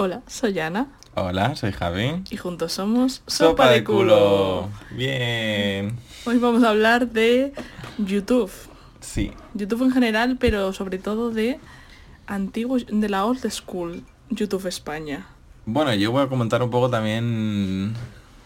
Hola, soy Ana Hola, soy Javi. y juntos somos Sopa de culo. Bien. Hoy vamos a hablar de YouTube. Sí. YouTube en general, pero sobre todo de antiguos, de la old school YouTube España. Bueno, yo voy a comentar un poco también,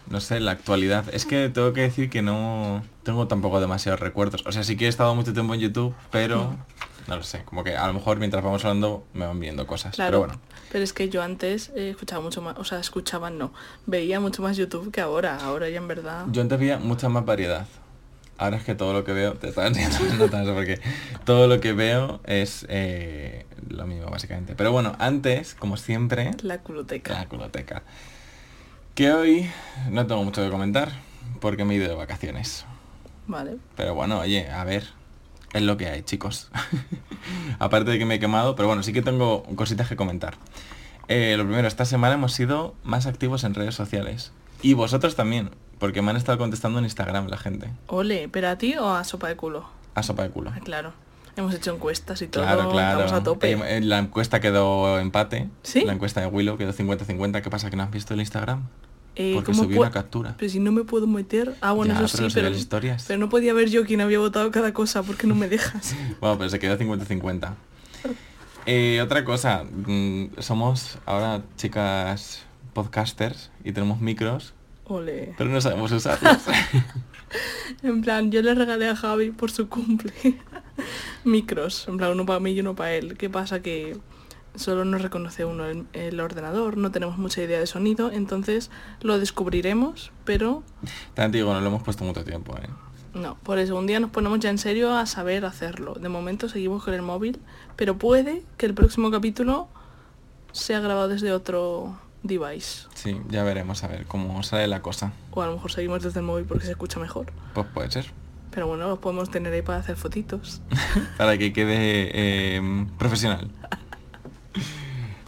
no sé, la actualidad. Es que tengo que decir que no tengo tampoco demasiados recuerdos. O sea, sí que he estado mucho tiempo en YouTube, pero no lo sé. Como que a lo mejor mientras vamos hablando me van viendo cosas. Claro, Pero bueno. pero es que yo antes eh, escuchaba mucho más, o sea, escuchaba no, veía mucho más YouTube que ahora. Ahora ya en verdad. Yo antes veía mucha más variedad. Ahora es que todo lo que veo, te estaba enseñando porque todo lo que veo es eh, lo mismo básicamente. Pero bueno, antes, como siempre, La culoteca. la culoteca. Que hoy no tengo mucho que comentar porque me he ido de vacaciones. Vale. Pero bueno, oye, a ver, es lo que hay, chicos. Aparte de que me he quemado, pero bueno, sí que tengo cositas que comentar. Eh, lo primero, esta semana hemos sido más activos en redes sociales. Y vosotros también, porque me han estado contestando en Instagram la gente. Ole, ¿pero a ti o a sopa de culo? A sopa de culo. Ah, claro. Hemos hecho encuestas y todo. Claro, claro. Estamos a tope. Eh, la encuesta quedó empate. ¿Sí? La encuesta de Willow quedó 50-50. ¿Qué pasa? ¿Que no has visto el Instagram? Eh, porque ¿cómo subí una captura. Pero si no me puedo meter. Ah, bueno, Ya, eso pero sí, pero, historias. pero no podía ver yo quién había votado cada cosa porque no me dejas. Bueno, pero se quedó 50-50. Eh, otra cosa, mm, somos ahora chicas podcasters y tenemos micros, Ole. pero no sabemos usarlos. En plan, yo le regalé a Javi por su cumple micros. En plan, uno para mí y uno para él. ¿Qué pasa? Que solo nos reconoce uno el, el ordenador, no tenemos mucha idea de sonido, entonces lo descubriremos, pero También te digo, no lo hemos puesto mucho tiempo, ¿eh? no. Por eso un día nos ponemos ya en serio a saber hacerlo. De momento seguimos con el móvil, pero puede que el próximo capítulo sea grabado desde otro device. Sí, ya veremos a ver cómo sale la cosa. O a lo mejor seguimos desde el móvil porque se escucha mejor. Pues puede ser. Pero bueno, lo podemos tener ahí para hacer fotitos. Para que quede eh, profesional.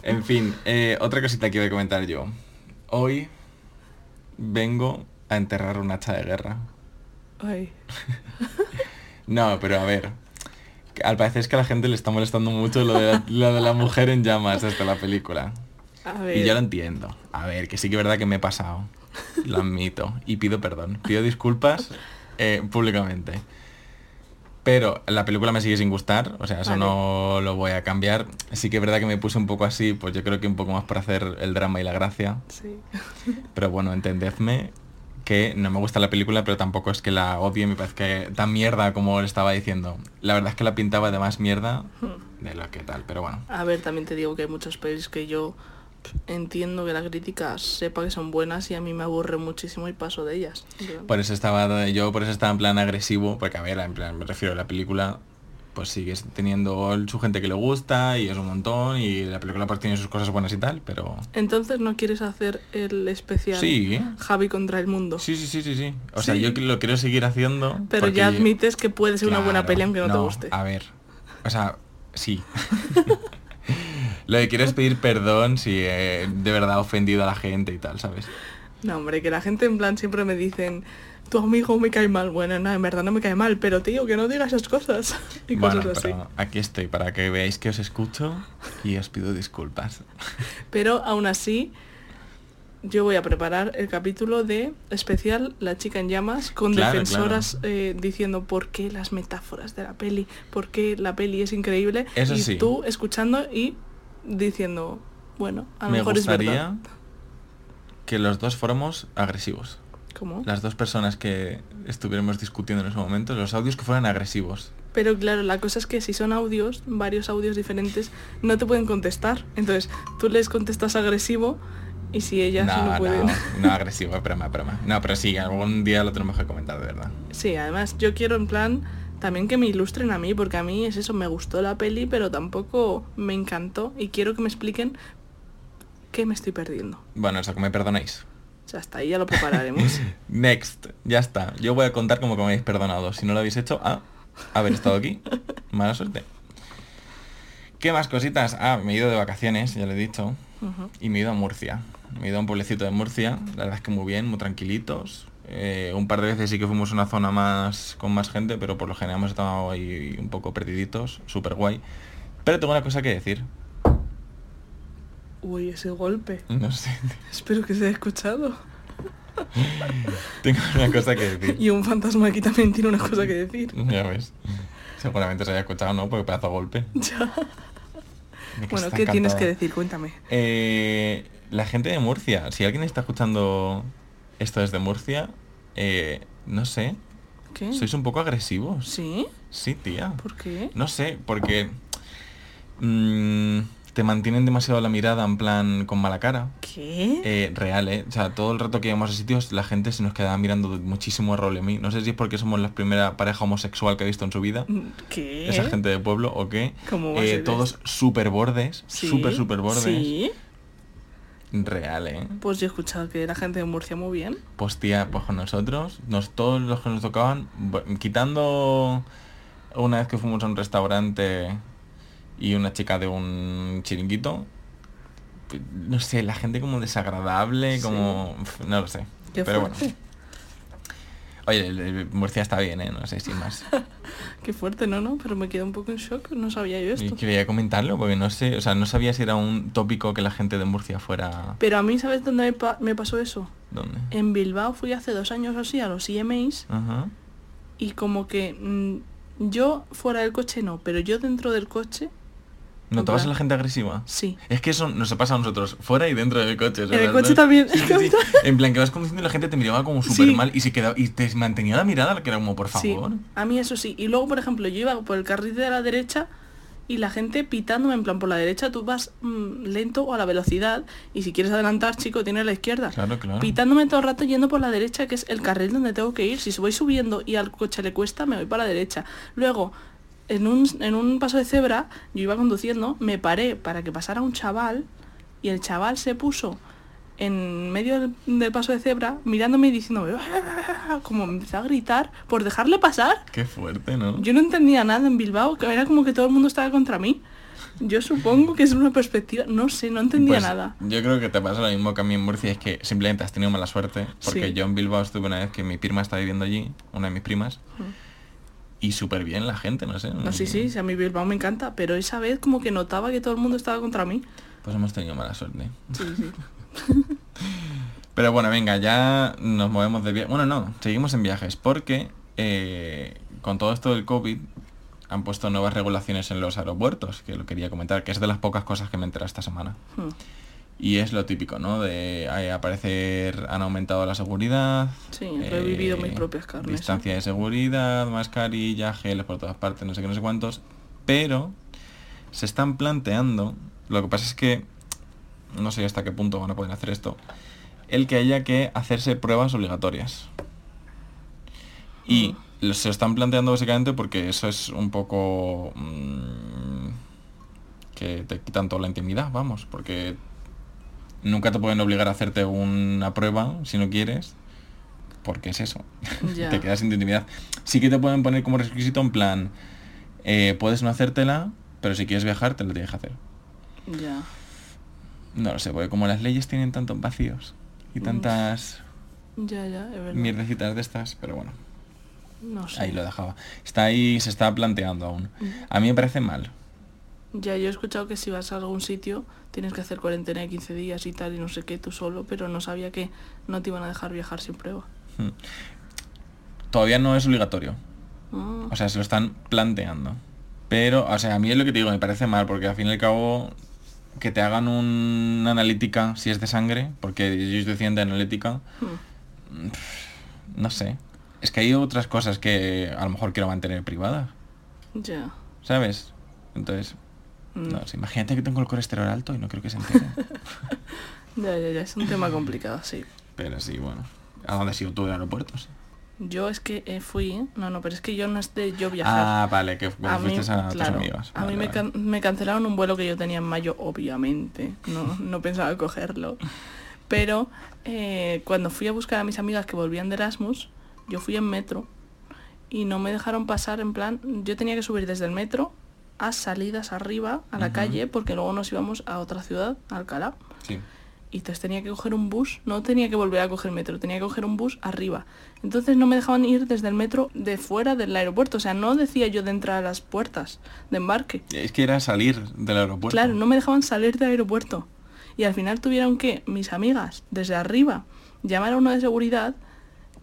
En fin, eh, otra cosita que voy a comentar yo. Hoy vengo a enterrar un hacha de guerra. Ay. No, pero a ver. Al parecer es que a la gente le está molestando mucho lo de la, lo de la mujer en llamas hasta la película. A ver. Y yo lo entiendo. A ver, que sí que es verdad que me he pasado. Lo admito. Y pido perdón. Pido disculpas eh, públicamente. Pero la película me sigue sin gustar, o sea, eso Vale. no lo voy a cambiar. Sí que es verdad que me puse un poco así, pues yo creo que un poco más para hacer el drama y la gracia. Sí. Pero bueno, entendedme que no me gusta la película, pero tampoco es que la odie, me parece que tan mierda como le estaba diciendo. La verdad es que la pintaba de más mierda de lo que tal, pero bueno. A ver, también te digo que hay muchas pelis que yo entiendo que la crítica sepa que son buenas y a mí me aburre muchísimo y paso de ellas. Por eso estaba yo por eso estaba en plan agresivo, porque a ver, en plan me refiero a la película, pues sigues teniendo su gente que le gusta y es un montón y la película pues tiene sus cosas buenas y tal, pero Entonces no quieres hacer el especial Sí. Javi contra el mundo. sí, sí, sí, sí, sí. O sea, Sí. yo lo quiero seguir haciendo. Pero ya yo- admites que puede ser una buena peli aunque no, te guste. A ver, o sea, sí. Lo que quiero es pedir perdón si he de verdad ofendido a la gente y tal, ¿sabes? No, hombre, que la gente en plan siempre me dicen, tu amigo me cae mal. Bueno, no, en verdad no me cae mal, pero tío, que no digas esas cosas. Y bueno, cosas así. pero aquí estoy para que veáis que os escucho y os pido disculpas. Pero aún así, yo voy a preparar el capítulo de especial La chica en llamas con Claro, defensoras eh, diciendo por qué las metáforas de la peli, por qué la peli es increíble. Eso y sí. tú escuchando y diciendo, bueno, a lo Me mejor es verdad. gustaría que los dos fuéramos agresivos. ¿Cómo? Las dos personas que estuviéramos discutiendo en ese momento, los audios que fueran agresivos. Pero claro, la cosa es que si son audios, varios audios diferentes, no te pueden contestar. Entonces, tú les contestas agresivo y si ellas no, no, pueden... no, no agresivo, es broma, es broma. No, pero sí, algún día lo tenemos que comentar, de verdad. Sí, además yo quiero en plan también que me ilustren a mí, porque a mí es eso, me gustó la peli, pero tampoco me encantó y quiero que me expliquen qué me estoy perdiendo. Bueno, eso que me perdonéis. O sea, hasta ahí ya lo prepararemos. Next, ya está. Yo voy a contar como que me habéis perdonado. Si no lo habéis hecho, ah, haber estado aquí. Mala suerte. ¿Qué más cositas? Ah, me he ido de vacaciones, ya lo he dicho. Y me he ido a Murcia. Me he ido a un pueblecito de Murcia. La verdad es que muy bien, muy tranquilitos. Eh, un par de veces sí que fuimos a una zona más con más gente, pero por lo general hemos estado ahí un poco perdiditos. Súper guay. Pero tengo una cosa que decir. Uy, ese golpe. No sé. Espero que se haya escuchado. Tengo una cosa que decir. Y un fantasma aquí también tiene una cosa que decir. Ya ves. Seguramente se haya escuchado, ¿no? Porque pedazo golpe. Ya. Bueno, ¿qué tienes que decir? Cuéntame. Eh, la gente de Murcia, si alguien está escuchando esto desde Murcia, eh, no sé, ¿Qué? sois un poco agresivos. ¿Sí? Sí, tía. ¿Por qué? No sé, porque mm, te mantienen demasiado la mirada en plan con mala cara. ¿Qué? Eh, real, ¿eh? O sea, todo el rato que íbamos a sitios, la gente se nos quedaba mirando de muchísimo a rol en mí. No sé si es porque somos la primera pareja homosexual que ha visto en su vida. ¿Qué? Esa gente de pueblo o qué. ¿Cómo Eh, todos súper bordes. ¿Sí? Súper, súper bordes. Sí. Real, ¿eh? Pues yo he escuchado que la gente de Murcia muy bien. Pues tía, pues con nosotros, nos, todos los que nos tocaban, quitando una vez que fuimos a un restaurante y una chica de un chiringuito, pues, no sé, la gente como desagradable, Sí. como... no lo sé. Qué Pero fuerte. bueno. Oye, el- el Murcia está bien, ¿eh? No sé, sin más. Qué fuerte, ¿no? ¿no? Pero me quedé un poco en shock. No sabía yo Y esto. quería comentarlo porque no sé, o sea, no sabía si era un tópico que la gente de Murcia fuera... Pero a mí, ¿sabes dónde me, pa- me pasó eso? ¿Dónde? En Bilbao fui hace dos años o así a los EMAs Ajá. y como que mm, yo fuera del coche no, pero yo dentro del coche ¿Notabas a la gente agresiva? sí. Es que eso nos pasa a nosotros, fuera y dentro del coche. En el coche también, Sí, sí, sí. En plan, que vas conduciendo y la gente te miraba como súper mal y se quedaba y te mantenía la mirada que era como, por Sí, favor. a mí eso sí. Y luego, por ejemplo, yo iba por el carril de la derecha y la gente pitándome en plan por la derecha, tú vas mm, lento o a la velocidad y si quieres adelantar, chico, tienes la izquierda. Claro, claro. Pitándome todo el rato yendo por la derecha, que es el carril donde tengo que ir. Si voy subiendo y al coche le cuesta, me voy para la derecha. Luego, en un, en un paso de cebra, yo iba conduciendo, me paré para que pasara un chaval y el chaval se puso en medio del, del paso de cebra mirándome y diciéndome como me empezó a gritar por dejarle pasar. Qué fuerte, ¿no? Yo no entendía nada en Bilbao, que era como que todo el mundo estaba contra mí. Yo supongo que es una perspectiva, no sé, no entendía Pues, nada. Yo creo que te pasa lo mismo que a mí en Murcia, es que simplemente has tenido mala suerte. Porque Sí. yo en Bilbao estuve una vez que mi prima está viviendo allí, una de mis primas, y súper bien la gente, no sé. No, sí, sí, sí, a mí Bilbao me encanta, pero esa vez como que notaba que todo el mundo estaba contra mí. Pues hemos tenido mala suerte. Sí, sí. Pero bueno, venga, ya nos movemos de viaje. Bueno, no, seguimos en viajes porque eh, con todo esto del COVID han puesto nuevas regulaciones en los aeropuertos, que lo quería comentar, que es de las pocas cosas que me enteré esta semana. Hmm. Y es lo típico, ¿no? De eh, aparecer, han aumentado la seguridad. Sí, he vivido en mis propias carnes, ¿eh? Distancia de seguridad, mascarilla, geles por todas partes, no sé qué, no sé cuántos. Pero se están planteando, lo que pasa es que no sé hasta qué punto van a poder hacer esto, el que haya que hacerse pruebas obligatorias. Y lo- se están planteando básicamente porque eso es un poco... mm, que te quitan toda la intimidad, vamos, porque nunca te pueden obligar a hacerte una prueba si no quieres, porque es eso, te quedas sin tu intimidad. Sí que te pueden poner como requisito en plan, eh, puedes no hacértela, pero si quieres viajar te la tienes que hacer. Ya. No lo sé, porque como las leyes tienen tantos vacíos y tantas Ya, ya, es verdad. mierdecitas de estas, pero bueno, No sé. ahí lo dejaba. Está ahí, se está planteando aún. A mí me parece mal. Ya, yo he escuchado que si vas a algún sitio tienes que hacer cuarentena de 15 días y tal y no sé qué tú solo, pero no sabía que no te iban a dejar viajar sin prueba. Mm. Todavía no es obligatorio. Ah, O sea, se lo están planteando. Pero, o sea, a mí es lo que te digo, me parece mal, porque al fin y al cabo que te hagan una analítica si es de sangre, porque ellos decían de analítica, hmm. no sé. Es que hay otras cosas que a lo mejor quiero mantener privadas, Ya. ¿sabes? Entonces. No sé, imagínate que tengo el colesterol alto y no creo que se entere. Ya, ya, ya, es un tema complicado, sí. pero sí, bueno. ¿A dónde has ido tú del aeropuerto? Sí. Yo es que eh, fui, no, no, pero es que yo no es de yo viajar. Ah, vale, que a mí, fuiste a tus claro, amigas. a mí me, vale. can- me cancelaron un vuelo que yo tenía en mayo, obviamente. No, no pensaba cogerlo. Pero eh, cuando fui a buscar a mis amigas que volvían de Erasmus, yo fui en metro y no me dejaron pasar en plan, yo tenía que subir desde el metro a salidas arriba a la calle porque luego nos íbamos a otra ciudad, a Alcalá. Sí. Y entonces tenía que coger un bus, no tenía que volver a coger metro, tenía que coger un bus arriba. Entonces no me dejaban ir desde el metro de fuera del aeropuerto, o sea, no decía yo de entrar a las puertas de embarque. Es que era salir del aeropuerto. Claro, no me dejaban salir del aeropuerto. Y al final tuvieron que, mis amigas, desde arriba, llamar a uno de seguridad,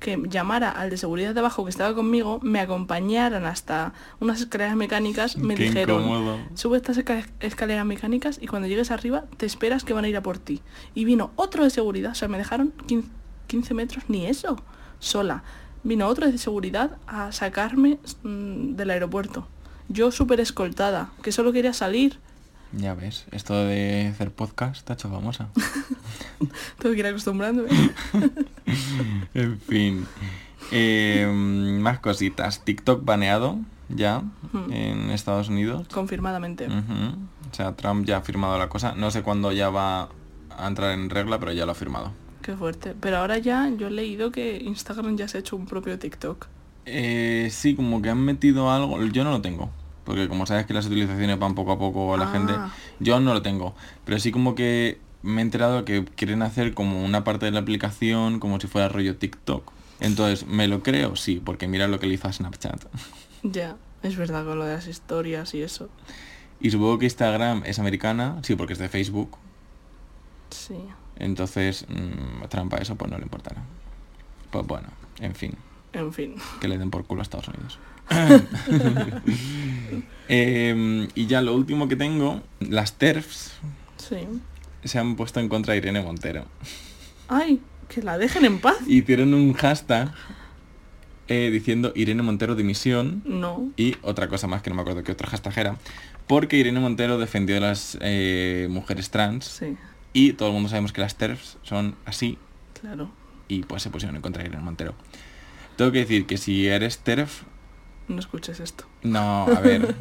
que llamara al de seguridad de abajo que estaba conmigo, me acompañaran hasta unas escaleras mecánicas, me Qué dijeron, incómodo. sube estas esca- escaleras mecánicas y cuando llegues arriba te esperas que van a ir a por ti. Y vino otro de seguridad, o sea, me dejaron 15, 15 metros, ni eso, sola. Vino otro de seguridad a sacarme mm, del aeropuerto. Yo súper escoltada, que solo quería salir. Ya ves, esto de hacer podcast está hecho famosa. Tengo que ir acostumbrándome. en fin. Eh, más cositas. TikTok baneado ya Hmm. en Estados Unidos. Confirmadamente. O sea, Trump ya ha firmado la cosa. No sé cuándo ya va a entrar en regla, pero ya lo ha firmado. Qué fuerte. Pero ahora ya yo he leído que Instagram ya se ha hecho un propio TikTok. Eh, sí, como que han metido algo. Yo no lo tengo. Porque como sabes que las utilizaciones van poco a poco a la Ah. gente, yo no lo tengo. Pero sí como que me he enterado que quieren hacer como una parte de la aplicación como si fuera rollo TikTok. Entonces, ¿me lo creo? Sí, porque mira lo que le hizo a Snapchat. Ya, es verdad con lo de las historias y eso. Y supongo que Instagram es americana, sí, porque es de Facebook. Sí. Entonces, mm, trampa eso, pues no le importará. Pues bueno, en fin, En fin. que le den por culo a Estados Unidos. Em, y ya lo último que tengo, las TERFs Sí. se han puesto en contra de Irene Montero. Ay, que la dejen en paz. Hicieron un hashtag eh, diciendo Irene Montero dimisión No. y otra cosa más que no me acuerdo qué otro hashtag era. Porque Irene Montero defendió a las eh, mujeres trans Sí, y todo el mundo sabemos que las TERFs son así claro. y pues se pusieron en contra de Irene Montero. Tengo que decir que si eres TERF, No escuches esto. no, a ver,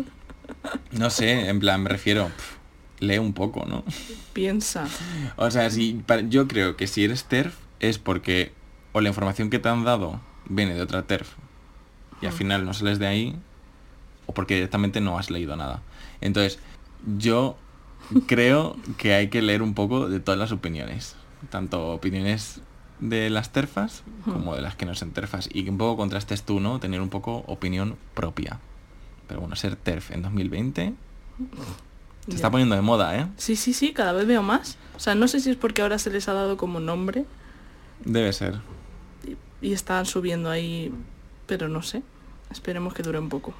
no sé, en plan me refiero, lee un poco, ¿no? Piensa. O sea, si, yo creo que si eres TERF es porque o la información que te han dado viene de otra TERF y al Mm. final no sales de ahí o porque directamente no has leído nada. Entonces, yo creo que hay que leer un poco de todas las opiniones, tanto opiniones de las terfas como de las que no son terfas y que un poco contrastes tú, ¿no? Tener un poco opinión propia. Pero bueno, ser TERF en 2020 se Ya. está poniendo de moda, ¿eh? Sí, sí, sí, cada vez veo más. O sea, no sé si es porque ahora se les ha dado como nombre Debe ser. y, y están subiendo ahí, pero no sé. Esperemos que dure un poco.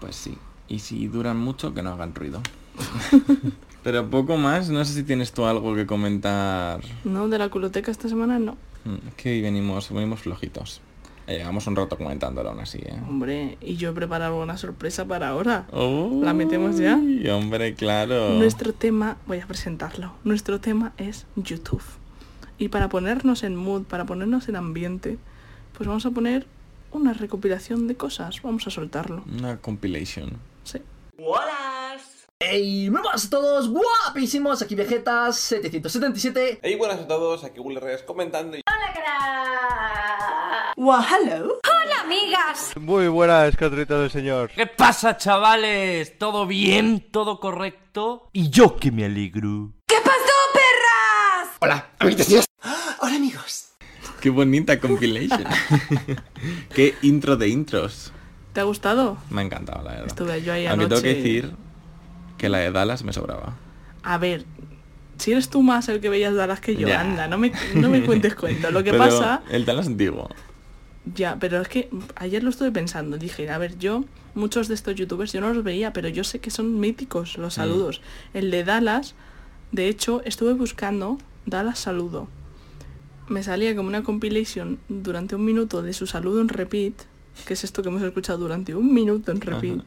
Pues sí. Y si duran mucho, que no hagan ruido. Pero poco más, no sé si tienes tú algo que comentar. No, de la culoteca esta semana no. Mm, Que venimos, venimos flojitos. Eh, llevamos un rato comentándolo aún así, ¿eh? Hombre, y yo he preparado una sorpresa para ahora. Uy, ¿La metemos ya? Hombre, claro. Nuestro tema, voy a presentarlo. Nuestro tema es YouTube. Y para ponernos en mood, para ponernos en ambiente, pues vamos a poner una recopilación de cosas. Vamos a soltarlo. Una compilation. Sí. ¡Ey! ¡Muy buenas a todos! ¡Guapísimos! Aquí Vegetas777. Hey, buenas a todos, aquí Will Reyes comentando y Hola, amigas. Muy buenas, catritas del señor. ¿Qué pasa, chavales? ¿Todo bien? ¿Todo correcto? Y yo que me alegro. ¿Qué pasó, perras? ¡Hola, amigos! Qué bonita compilation. Qué intro de intros. ¿Te ha gustado? Me ha encantado, la verdad. Estuve yo ahí Aunque tengo que anoche. decir que la de Dallas me sobraba. A ver, si eres tú más el que veías Dallas que yo, Ya. anda, no me, no me cuentes cuento. Lo que Pero pasa, El Dallas antiguo. ya, pero es que ayer lo estuve pensando. Dije, a ver, yo, muchos de estos youtubers yo no los veía, pero yo sé que son míticos los Mm. saludos. El de Dallas, de hecho, estuve buscando Dallas saludo. Me salía como una compilation durante un minuto de su saludo en repeat, que es esto que hemos escuchado durante un minuto en repeat. Ajá.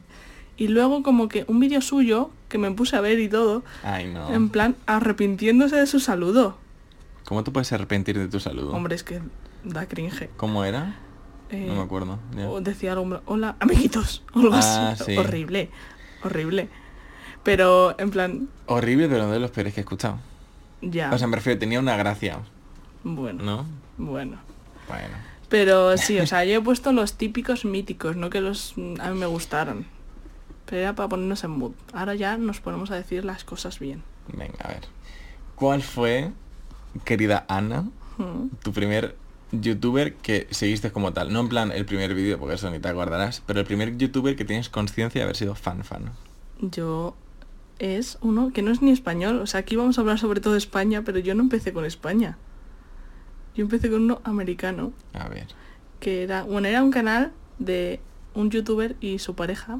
Y luego como que un vídeo suyo que me puse a ver y todo, Ay, no. en plan arrepintiéndose de su saludo. ¿Cómo te puedes arrepentir de tu saludo? Hombre, es que da cringe. ¿Cómo era? Eh, No me acuerdo. ya. O decía algo, hola, amiguitos. O algo Ah, así. sí. Horrible. Horrible. Pero en plan, Horrible, pero uno de los peores que he escuchado. ya. O sea, me refiero, tenía una gracia, bueno. ¿no? Bueno. Bueno. Pero sí, o sea, yo he puesto los típicos míticos, no que los mm, a mí me gustaron. Pero era para ponernos en mood. Ahora ya nos ponemos a decir las cosas bien. Venga, a ver. ¿Cuál fue, querida Ana, Mm. tu primer youtuber que seguiste como tal? No en plan el primer vídeo, porque eso ni te acordarás, pero el primer youtuber que tienes conciencia de haber sido fan fan. Yo es uno que no es ni español. O sea, aquí vamos a hablar sobre todo de España, pero yo no empecé con España. Yo empecé con uno americano, A ver. que era, bueno, era un canal de un youtuber y su pareja,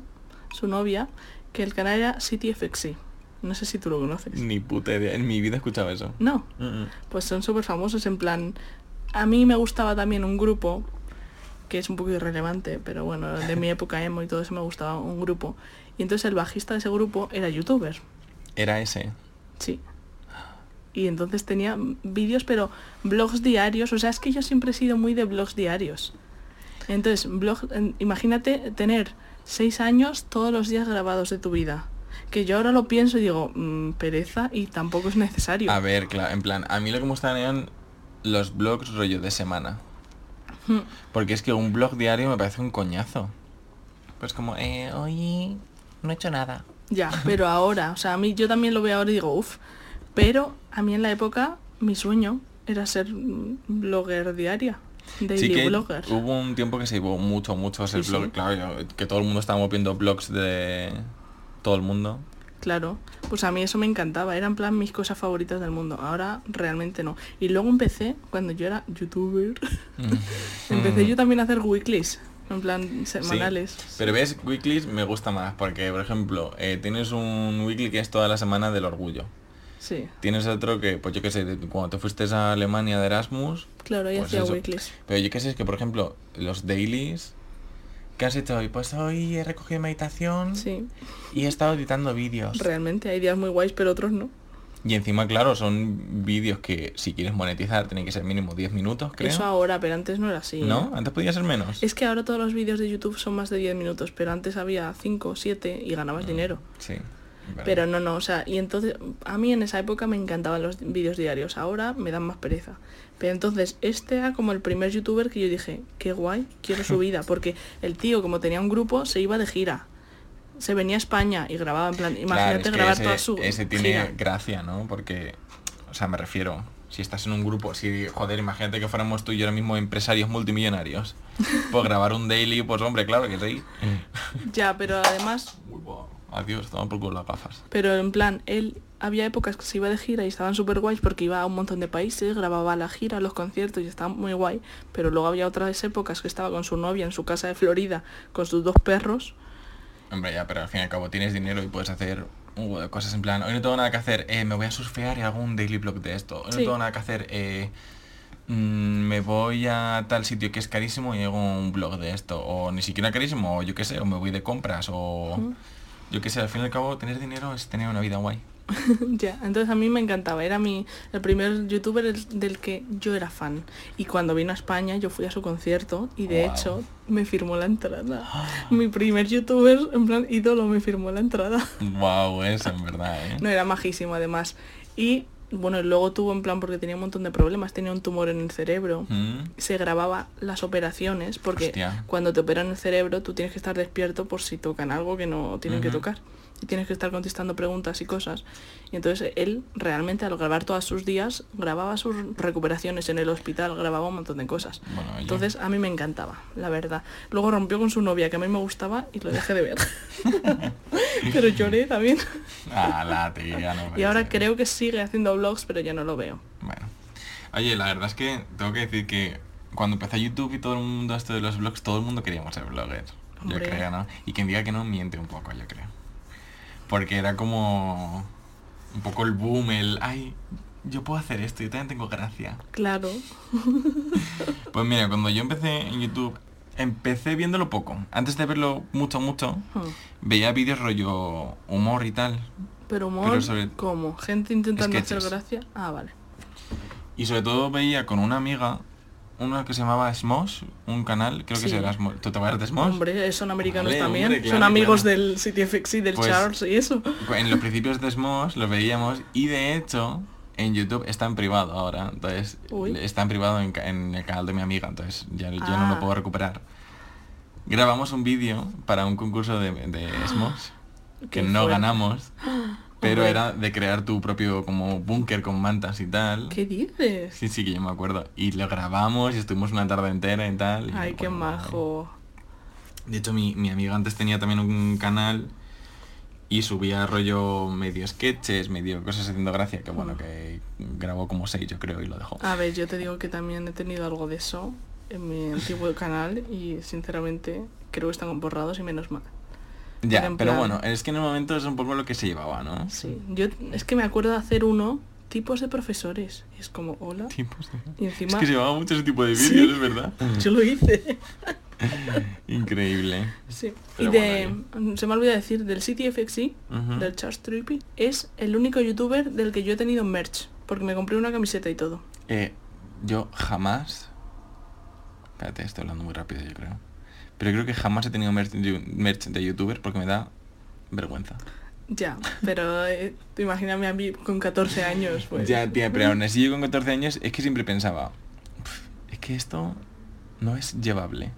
su novia, que el canal era CityFXI. No sé si tú lo conoces. Ni puta idea. En mi vida he escuchado eso. No, pues son súper famosos en plan... A mí me gustaba también un grupo, que es un poco irrelevante, pero bueno, de mi época emo y todo eso me gustaba un grupo. Y entonces el bajista de ese grupo era youtuber, Era ese. sí. Y entonces tenía vídeos, pero blogs diarios. O sea, es que yo siempre he sido muy de blogs diarios. Entonces, blog, imagínate tener seis años todos los días grabados de tu vida. Que yo ahora lo pienso y digo, "Mm, pereza y tampoco es necesario. A ver, claro, en plan, a mí lo que me gustaban eran los blogs rollo de semana. Hmm. Porque es que un blog diario me parece un coñazo. Pues como, eh, hoy no he hecho nada. Ya, pero ahora, o sea, a mí yo también lo veo ahora y digo, uff, pero a mí en la época mi sueño era ser mm, blogger diaria, daily sí que blogger. hubo un tiempo que se llevó mucho, mucho el Sí, blog. sí. Claro, que todo el mundo estábamos viendo blogs de todo el mundo. Claro, pues a mí eso me encantaba, eran plan mis cosas favoritas del mundo. Ahora realmente no. Y luego empecé, cuando yo era youtuber, empecé yo también a hacer weeklies, en plan Sí, semanales. Pero ves, weeklies me gusta más porque, por ejemplo, eh, tienes un weekly que es toda la semana del orgullo. Sí, Tienes otro que, pues yo qué sé, cuando te fuiste a Alemania de Erasmus, claro, ahí Pues hacía weeklies. Pero yo qué sé, es que por ejemplo, los dailies, ¿qué has hecho hoy? Pues hoy he recogido meditación Sí, y he estado editando vídeos. realmente hay días muy guays, pero otros no. Y encima, claro, son vídeos que si quieres monetizar tienen que ser mínimo 10 minutos, creo. Eso ahora, pero antes no era así. ¿No? ¿eh? Antes podía ser menos. Es que ahora todos los vídeos de YouTube son más de 10 minutos, pero antes había 5, 7 y ganabas dinero. Sí. Pero no, no, o sea, y entonces a mí en esa época me encantaban los vídeos diarios, ahora me dan más pereza. Pero entonces este era como el primer youtuber que yo dije, qué guay, quiero su vida, porque el tío como tenía un grupo se iba de gira. Se venía a España y grababa en plan, Claro, imagínate es que grabar ese, toda su ese tiene gira. gracia, ¿no? Porque, o sea, me refiero, si estás en un grupo, si, joder, imagínate que fuéramos tú y yo ahora mismo empresarios multimillonarios. Pues grabar un daily, pues hombre, claro que sí. Ya, pero además, Adiós, toma por culo las gafas. pero en plan, él había épocas que se iba de gira y estaban súper guays porque iba a un montón de países, grababa la gira, los conciertos y estaba muy guay. Pero luego había otras épocas que estaba con su novia en su casa de Florida, con sus dos perros. Hombre, ya, pero al fin y al cabo tienes dinero y puedes hacer de cosas en plan, hoy no tengo nada que hacer, eh, me voy a surfear y hago un daily blog de esto. Hoy no Sí. tengo nada que hacer, eh, mm, me voy a tal sitio que es carísimo y hago un blog de esto. O ni siquiera carísimo, o yo qué sé, o me voy de compras, o... Yo qué sé, al fin y al cabo tener dinero es tener una vida guay. ya, entonces a mí me encantaba, era mi el primer youtuber del- que yo era fan. Y cuando vino a España yo fui a su concierto y de hecho me firmó la entrada. mi primer youtuber, en plan ídolo, me firmó la entrada. Wow, eso en verdad, ¿eh? no, era majísimo además. Y bueno, luego tuvo en plan porque tenía un montón de problemas, tenía un tumor en el cerebro. Mm, Se grababa las operaciones porque Hostia. cuando te operan el cerebro tú tienes que estar despierto por si tocan algo que no tienen que tocar. Y tienes que estar contestando preguntas y cosas. Y entonces él realmente al grabar todos sus días grababa sus recuperaciones en el hospital, grababa un montón de cosas. Bueno. Entonces a mí me encantaba, la verdad. Luego rompió con su novia, que a mí me gustaba, y lo dejé de ver. pero lloré también. Ah, la tía, no Y ahora ser. creo que sigue haciendo vlogs, pero ya no lo veo. Bueno. Oye, la verdad es que tengo que decir que cuando empezó YouTube y todo el mundo esto de los blogs, todo el mundo queríamos ser blogger. Yo Hombre. creo, ¿no? Y quien diga que no, miente un poco, yo creo. Porque era como un poco el boom, el, ay, yo puedo hacer esto, yo también tengo gracia. Claro. Pues mira, cuando yo empecé en YouTube, empecé viéndolo poco. Antes de verlo mucho, mucho, veía vídeos rollo humor y tal. Pero humor, Pero sobre- ¿cómo? ¿Gente intentando hacer gracia? Ah, vale. Y sobre todo veía con una amiga, una que se llamaba Smosh, un canal, creo que Sí. se llama Smosh. ¿Tú te acuerdas de Smosh? Hombre, son americanos también. hombre, son amigos claro. del CityFX y del Pues- Charles y eso. En los principios de Smosh los veíamos y de hecho en YouTube está en privado ahora. Entonces Uy. está en privado en, el canal de mi amiga, entonces ya, ya no Ah. lo puedo recuperar. Grabamos un vídeo para un concurso de, de Smosh que no fuerte. ganamos. Pero Hombre. era de crear tu propio como búnker con mantas y tal. ¿Qué dices? Sí, sí, que yo me acuerdo. Y lo grabamos y estuvimos una tarde entera y tal. Ay, qué majo. De hecho, mi, mi amiga antes tenía también un canal y subía rollo medio sketches, medio cosas haciendo gracia, que bueno, que grabó como seis yo creo y lo dejó. A ver, yo te digo que también he tenido algo de eso en mi antiguo canal y sinceramente creo que están borrados y menos mal. Ya, pero plan- bueno, es que en el momento es un poco lo que se llevaba, ¿no? Sí, yo es que me acuerdo de hacer uno tipos de profesores. Es como, hola. Tipos de- Y Es encima que se llevaba mucho ese tipo de Sí. vídeos, es verdad. yo lo hice. Increíble. Sí. Pero y de, se me olvidó decir, del CTFXI, Ujú. del Charles Trippy, es el único youtuber del que yo he tenido merch. Porque me compré una camiseta y todo. Eh, yo jamás... Espérate, estoy hablando muy rápido yo creo. Pero creo que jamás he tenido merch de, merch de youtuber porque me da vergüenza. Ya, pero eh, imagíname a mí con 14 años, pues. Ya, tía, pero aún así yo con 14 años es que siempre pensaba, "Uf, es que esto no es llevable.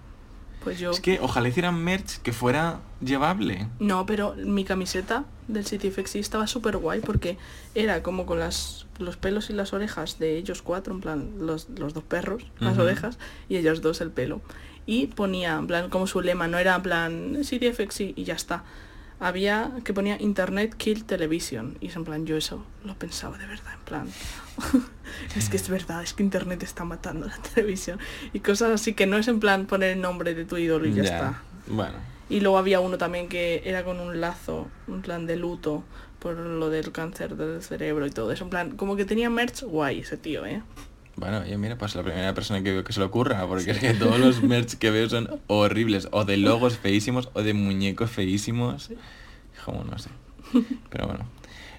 Pues yo... Es que ojalá hicieran merch que fuera llevable. No, pero mi camiseta del CTFXI estaba súper guay porque era como con las los pelos y las orejas de ellos cuatro, en plan, los, los dos perros, las orejas, y ellos dos el pelo. Y ponía, en plan, como su lema, no era en plan CTFXI y ya está. Había que ponía Internet Kill Television. Y es en plan, yo eso lo pensaba de verdad, en plan. es que es verdad, es que Internet está matando la televisión. Y cosas así que no es en plan poner el nombre de tu ídolo y ya, está. Bueno, Y luego había uno también que era con un lazo, un plan de luto por lo del cáncer del cerebro y todo eso. En plan, como que tenía merch guay ese tío, ¿eh? Bueno, yo mira, pues la primera persona que veo que se le ocurra, porque es que todos los merch que veo son horribles, o de logos feísimos, o de muñecos feísimos. Como no sé. Pero bueno.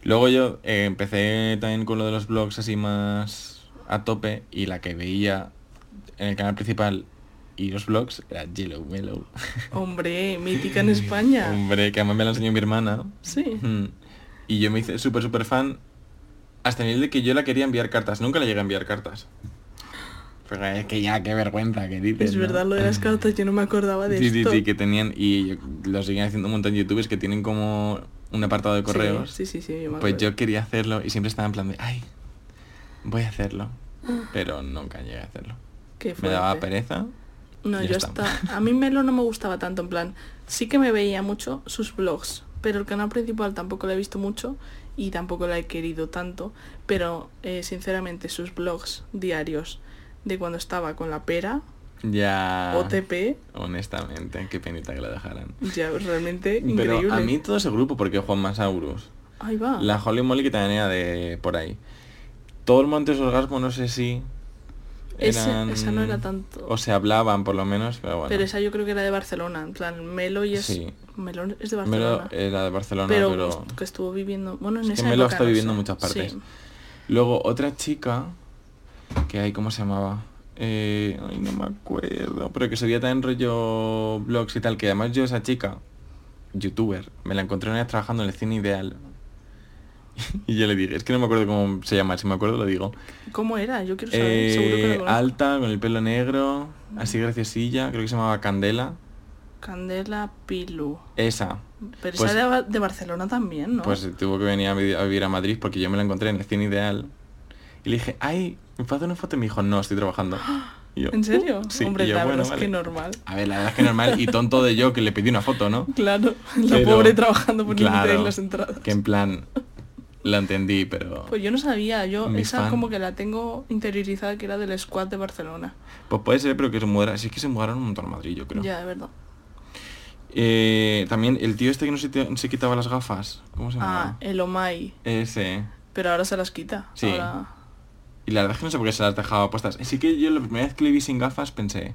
Luego yo eh, empecé también con lo de los blogs así más a tope y la que veía en el canal principal y los blogs era Yellow Mellow. Hombre, mítica en España. Hombre, que además me la enseñó mi hermana. Sí. Mm. Y yo me hice súper, súper fan hasta el nivel de que yo la quería enviar cartas. Nunca le llegué a enviar cartas. Pero es que ya, qué vergüenza que dices. Es ¿no? verdad lo de las cartas, yo no me acordaba de Sí, sí, esto. sí, que tenían, y lo siguen haciendo un montón de youtubers que tienen como un apartado de correos. Sí, sí, sí, yo me Pues yo quería hacerlo y siempre estaba en plan de, ay, voy a hacerlo. Pero nunca llegué a hacerlo. Qué Me daba pereza. No, yo está. hasta... A mí Melo no me gustaba tanto, en plan... Sí que me veía mucho sus vlogs, pero el canal principal tampoco lo he visto mucho y tampoco lo he querido tanto, pero eh, sinceramente sus vlogs diarios de cuando estaba con la pera, Ya. OTP, Honestamente, qué penita que la dejaran. ya realmente Pero increíble. a mí todo ese grupo, porque Juan Masaurus, Ahí va. la Holly Molly que también era de por ahí. Todo el Montes Orgasmo, no sé si. Ese- eran- esa no era tanto. O se hablaban por lo menos, pero bueno. Pero esa yo creo que era de Barcelona, en plan, Melo y es... Sí. Melo es de Melo Barcelona. era de Barcelona, pero, pero. que estuvo viviendo... Bueno, en Es que esa Melo época está no viviendo sé. en muchas partes. Sí. Luego otra chica, que hay, ¿cómo se llamaba? Eh, ay, no me acuerdo, pero que subía también rollo blogs y tal, que además yo esa chica, youtuber, me la encontré una vez trabajando en el cine ideal. y yo le dije, es que no me acuerdo cómo se llama, si me acuerdo lo digo. ¿Cómo era? Yo quiero saber. Seguro que Eh, lo conozco. alta, con el pelo negro, así graciosilla, creo que se llamaba Candela. Candela Pilu. Esa. Pero Pues- esa era de Barcelona también, ¿no? Pues tuvo que venir a, vi- a vivir a Madrid porque yo me la encontré en el cine ideal. Y le dije, ay, ¿me puedo hacer una foto? Y me dijo, no, estoy trabajando. Y yo, ¿En serio? "Uh", sí, Hombre, yo, la "Bueno, verdad es vale". que normal. A ver, la verdad es que normal y tonto de yo que le pedí una foto, ¿no? Claro, la Pero- pobre trabajando por claro, en las entradas. Que en plan, la entendí, pero... Pues yo no sabía, yo Mi esa fan. como que la tengo interiorizada que era del squad de Barcelona. Pues puede ser, pero que se mudara. Sí es que se mudaron un montón a Madrid, yo creo. Ya, de verdad. Eh, también el tío este que no se, te- se quitaba las gafas. ¿Cómo se llama? Ah, el Omai. Ese. Pero ahora se las quita. Sí. Ahora... Y la verdad es que no sé por qué se las dejaba puestas. Sí que yo la primera vez que le vi sin gafas pensé,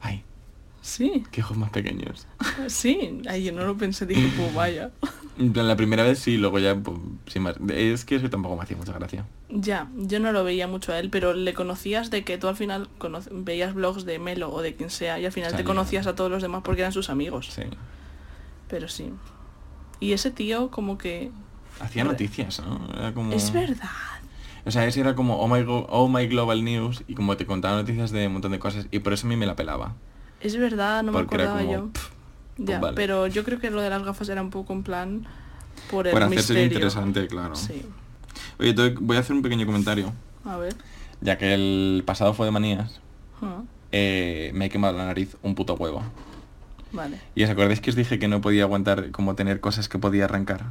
ay, Sí, qué ojos más pequeños. sí. Ay, yo no lo pensé, dije, pues vaya. En plan, la primera vez sí, luego ya, pues, sin más. Es que eso tampoco me hacía mucha gracia. Ya, yo no lo veía mucho a él, pero le conocías de que tú al final veías blogs de Melo o de quien sea y al final te conocías a todos los demás porque eran sus amigos. Sí. Pero sí. Y ese tío como que... Hacía noticias, ¿no? Era como... Es verdad. O sea, ese era como Oh My, Go- oh My Global News y como te contaba noticias de un montón de cosas y por eso a mí me la pelaba. Es verdad, no me era acordaba como, yo. pff, Ya, vale. pero yo creo que lo de las gafas era un poco en plan por el Por hacerse misterio. interesante, claro. Sí. Oye, entonces voy a hacer un pequeño comentario. A ver. Ya que el pasado fue de manías, eh, me he quemado la nariz un puto huevo. Vale. ¿Y os acordáis que os dije que no podía aguantar como tener cosas que podía arrancar?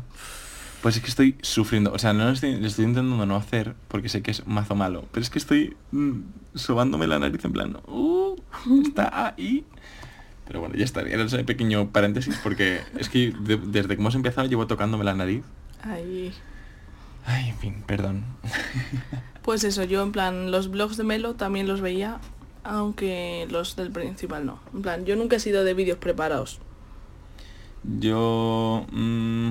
Pues es que estoy sufriendo. O sea, no lo estoy, lo estoy intentando no hacer porque sé que es mazo malo. Pero es que estoy mm, sobándome la nariz en plan, uh, está ahí. Pero bueno, ya está. Era ese pequeño paréntesis porque es que de- desde que hemos empezado llevo tocándome la nariz. Ahí. Ay, en fin, perdón. Pues eso, yo en plan, los blogs de Melo también los veía, aunque los del principal no. En plan, yo nunca he sido de vídeos preparados. Yo... mm,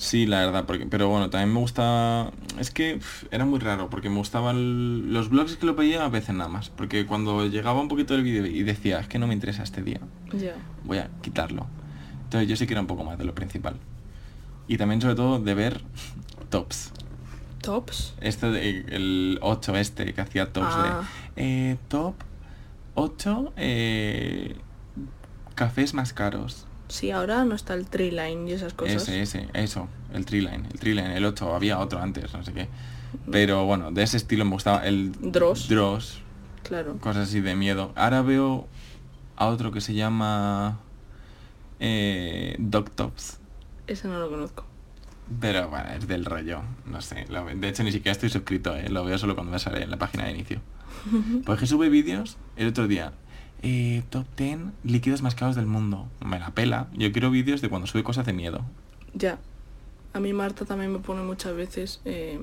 sí, la verdad, porque, pero bueno, también me gustaba... Es que era muy raro, porque me gustaban los blogs que lo veía a veces nada más. Porque cuando llegaba un poquito del vídeo y decía, es que no me interesa este día, voy a quitarlo. Entonces yo sí que era un poco más de lo principal. Y también sobre todo de ver tops. Tops. Este de, el 8 este que hacía tops Ah. de... eh, top 8 eh, cafés más caros. Sí, ahora no está el tree line y esas cosas. Ese, ese, eso, el Treeline, el Treeline, el 8, había otro antes, no sé qué. Pero bueno, de ese estilo me gustaba el Dross. Dross, Claro. cosas así de miedo. Ahora veo a otro que se llama eh, Dog Tops. Ese no lo conozco. Pero bueno, es del rollo, no sé. lo de hecho ni siquiera estoy suscrito, ¿eh? lo veo solo cuando me sale en la página de inicio. Pues que sube vídeos el otro día. Eh, top 10 líquidos más caros del mundo. Me la pela. Yo quiero vídeos de cuando sube cosas de miedo. Ya. A mí Marta también me pone muchas veces eh,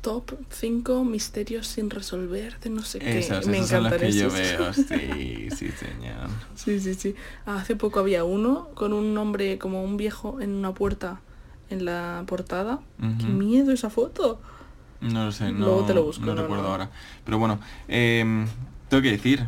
top 5 misterios sin resolver de no sé qué. Esos, me esos son los que yo veo, sí, sí, señor. Sí, sí, sí. Hace poco había uno con un nombre como un viejo en una puerta en la portada. ¡Qué miedo esa foto! No lo sé, no, Luego te lo busco, no no, recuerdo no. ahora. Pero bueno, em, tengo que decir,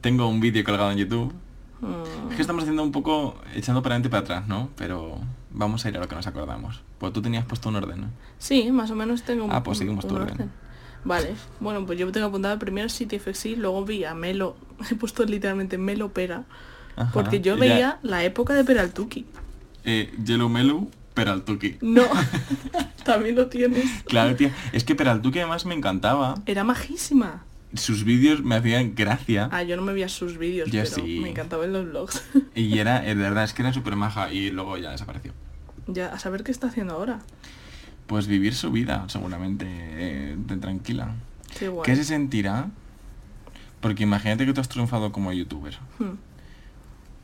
tengo un vídeo colgado en YouTube. Mm, Es que estamos haciendo un poco echando para adelante y para atrás, ¿no? Pero vamos a ir a lo que nos acordamos. Pues tú tenías puesto un orden, ¿no? Sí, más o menos tengo un, Ah, pues seguimos tu orden. Vale, bueno, pues yo tengo apuntado primero CTFXI, luego vi a Melo, he puesto literalmente Melo Pera, Ajá, porque yo ya. veía la época de Peraltuki. Eh, Yellow Melu, Peraltuki. No, también lo tienes. Claro, tía. Es que Peraltuki además me encantaba. Era majísima. Sus vídeos me hacían gracia. Ah, yo no me veía sus vídeos, Yo pero sí. me encantaban los vlogs. Y era, de verdad, es que era súper maja y luego ya desapareció. ya, a saber qué está haciendo ahora. Pues vivir su vida, seguramente, eh, de tranquila. Qué guay. ¿Qué se sentirá? Porque imagínate que tú has triunfado como youtuber. Hmm.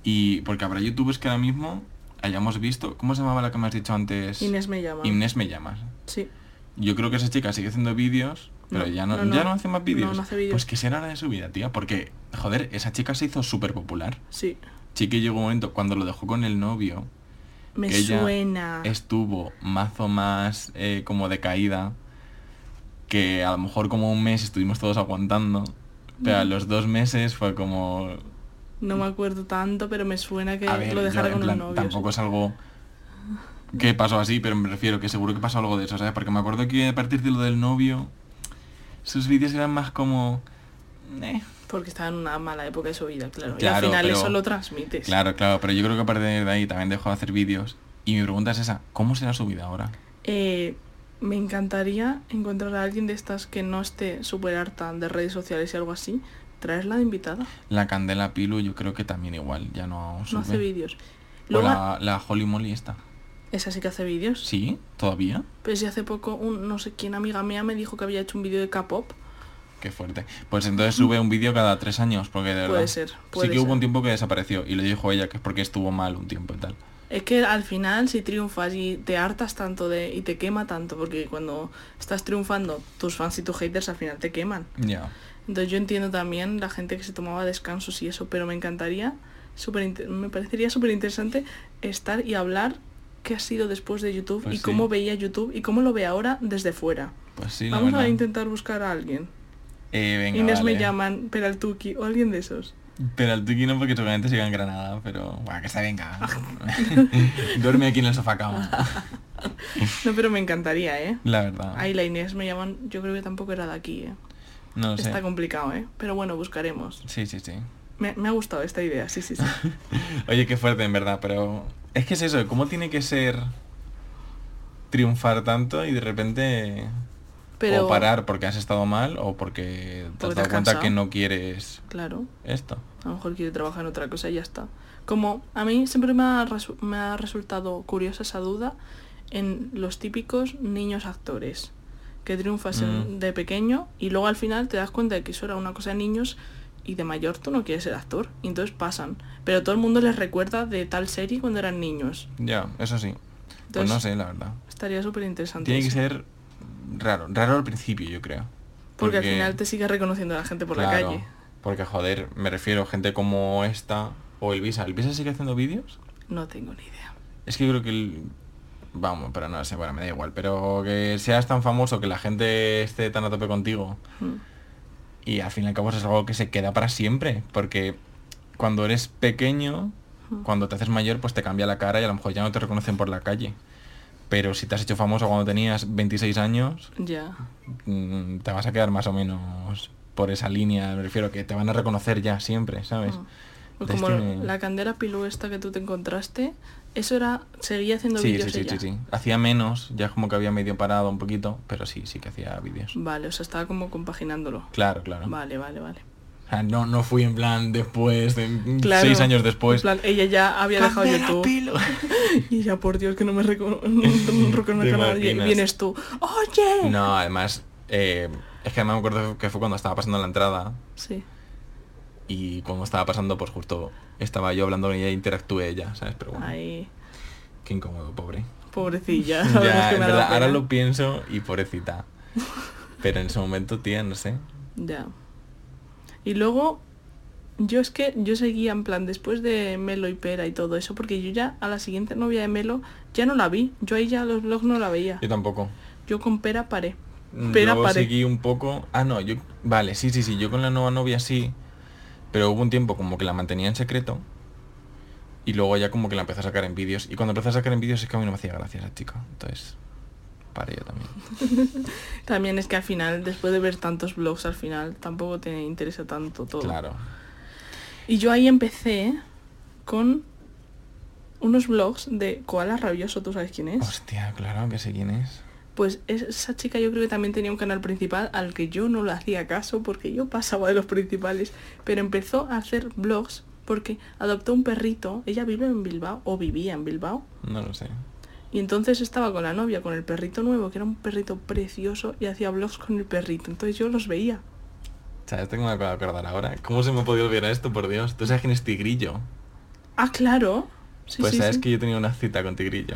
Y porque habrá youtubers que ahora mismo hayamos visto. ¿Cómo se llamaba la que me has dicho antes? Inés me llama. Inés me llamas. Sí. Yo creo que esa chica sigue haciendo vídeos, pero No, ya no, ya no hace más vídeos. No, hace vídeos. Pues que será la de su vida, tía. Porque, joder, esa chica se hizo súper popular. Sí. Sí que llegó un momento cuando lo dejó con el novio. Me que ella suena. estuvo mazo más eh, como de caída. Que a lo mejor como un mes estuvimos todos aguantando. Pero a los dos meses fue como... No me acuerdo tanto, pero me suena que ver, lo dejara con plan, el novio. tampoco es algo que pasó así, pero me refiero que seguro que pasó algo de eso, ¿sabes? Porque me acuerdo que a partir de lo del novio, sus vídeos eran más como... eh. Porque estaba en una mala época de su vida, claro. y al Claro, final pero- eso lo transmites. Claro, claro, pero yo creo que a partir de ahí también dejó de hacer vídeos. Y mi pregunta es esa, ¿cómo será su vida ahora? Eh, me encantaría encontrar a alguien de estas que no esté súper harta de redes sociales y algo así, traerla de invitada. La Candela Pilu yo creo que también igual, ya no sube. No hace vídeos. O la, la Holly Molly esta. Esa sí que hace vídeos. ¿Sí? ¿Todavía? Pero si hace poco, un, no sé quién, amiga mía, me dijo que había hecho un vídeo de K-pop. Qué fuerte. Pues entonces sube un vídeo cada tres años, porque de verdad... Puede ser, puede sí que hubo un tiempo que desapareció y le dijo ella que es porque estuvo mal un tiempo y tal. Es que al final si triunfas y te hartas tanto de y te quema tanto, porque cuando estás triunfando, tus fans y tus haters al final te queman. Ya. Entonces yo entiendo también la gente que se tomaba descansos y eso, pero me encantaría, inte- me parecería súper interesante estar y hablar qué ha sido después de YouTube Pues y sí. cómo veía YouTube y cómo lo ve ahora desde fuera. Pues sí, Vamos a intentar buscar a alguien. Eh, venga, Inés me llaman, Peraltuki o alguien de esos. Pero al Tuki no porque seguramente siga en Granada, pero... Bueno, que se venga. Duerme aquí en el sofá cama. No, pero me encantaría, ¿eh? La verdad. Ahí la Inés me llaman, yo creo que tampoco era de aquí, ¿eh? no lo sé. Está complicado, ¿eh? Pero bueno, buscaremos. Sí, sí, sí. Me, me ha gustado esta idea, sí, sí, sí. Oye, qué fuerte en verdad, pero... Es que es eso, ¿cómo tiene que ser triunfar tanto y de repente... Pero- O parar porque has estado mal o porque te has dado cuenta que no quieres Claro. esto. A lo mejor quiere trabajar en otra cosa y ya está. Como a mí siempre me ha, resu- me ha resultado curiosa esa duda en los típicos niños actores que triunfas en- Mm. de pequeño y luego al final te das cuenta de que eso era una cosa de niños y de mayor tú no quieres ser actor. Y entonces pasan. Pero todo el mundo les recuerda de tal serie cuando eran niños. Ya, eso sí. pues no sé, la verdad. Estaría súper interesante. Tiene que ser raro, raro al principio, yo creo. Porque, al final te sigue reconociendo a la gente por la calle. Porque, joder, me refiero a gente como esta o Elvisa. ¿Elvisa sigue haciendo vídeos? No tengo ni idea. Es que yo creo que el... Vamos, pero no sé, bueno, me da igual. Pero que seas tan famoso, que la gente esté tan a tope contigo. Mm. Y al fin y al cabo eso es algo que se queda para siempre. Porque cuando eres pequeño, cuando te haces mayor, pues te cambia la cara y a lo mejor ya no te reconocen por la calle. Pero si te has hecho famoso cuando tenías 26 años, Ya. mm, te vas a quedar más o menos por esa línea. Me refiero que te van a reconocer ya siempre, ¿sabes? Como la candela pilú esta que tú te encontraste, eso era, seguía haciendo Sí, sí, vídeos sí, ella. sí, sí. Hacía menos, ya como que había medio parado un poquito, pero sí, sí que hacía vídeos. Vale, o sea, estaba como compaginándolo. Claro, claro. Vale, vale, vale. O sea, no, no fui en plan después, de, Claro, seis años después. En plan, ella ya había dejado "Candela YouTube. Pilo". Y ya, por Dios, que no me recono- no me reconozca ¿Te nadie. Y vienes tú. ¡Oye! No, además, eh, es que además me acuerdo que fue cuando estaba pasando la entrada Sí. Y cuando estaba pasando, pues justo estaba yo hablando con ella e interactué ella, ¿sabes? Pero bueno, Ay, qué incómodo, pobre. pobrecilla. ya, en verdad, ahora lo pienso y pobrecita. Pero en ese momento, tía, no sé. Ya. Y luego, yo es que yo seguía en plan, después de Melo y Pera y todo eso, porque yo ya a la siguiente novia de Melo ya no la vi. Yo ahí ya los vlogs no la veía. Yo tampoco. Yo con Pera paré. Pera yo paré. seguí un poco... Ah, no, yo... Vale, sí, sí, sí, yo con la nueva novia sí, pero hubo un tiempo como que la mantenía en secreto y luego ya como que la empezó a sacar en vídeos. Y cuando empezó a sacar en vídeos es que a mí no me hacía gracia esa chica. Entonces, paré yo también. También es que al final, después de ver tantos vlogs, al final tampoco te interesa tanto todo. Claro. Y yo ahí empecé con unos vlogs de Koala Rabioso, ¿tú sabes quién es? Hostia, claro que sé quién es. Pues es- esa chica yo creo que también tenía un canal principal al que yo no le hacía caso porque yo pasaba de los principales, pero empezó a hacer vlogs porque adoptó un perrito, ella vive en Bilbao o vivía en Bilbao No lo sé. y entonces estaba con la novia, con el perrito nuevo, que era un perrito precioso y hacía vlogs con el perrito, entonces yo los veía. ¿Sabes? Tengo que me acabo de acordar ahora. ¿Cómo se me ha podido olvidar esto, por Dios? ¿Tú sabes quién es Tigrillo? Ah, claro. Sí, pues sí, sabes sí. que yo tenía una cita con Tigrillo.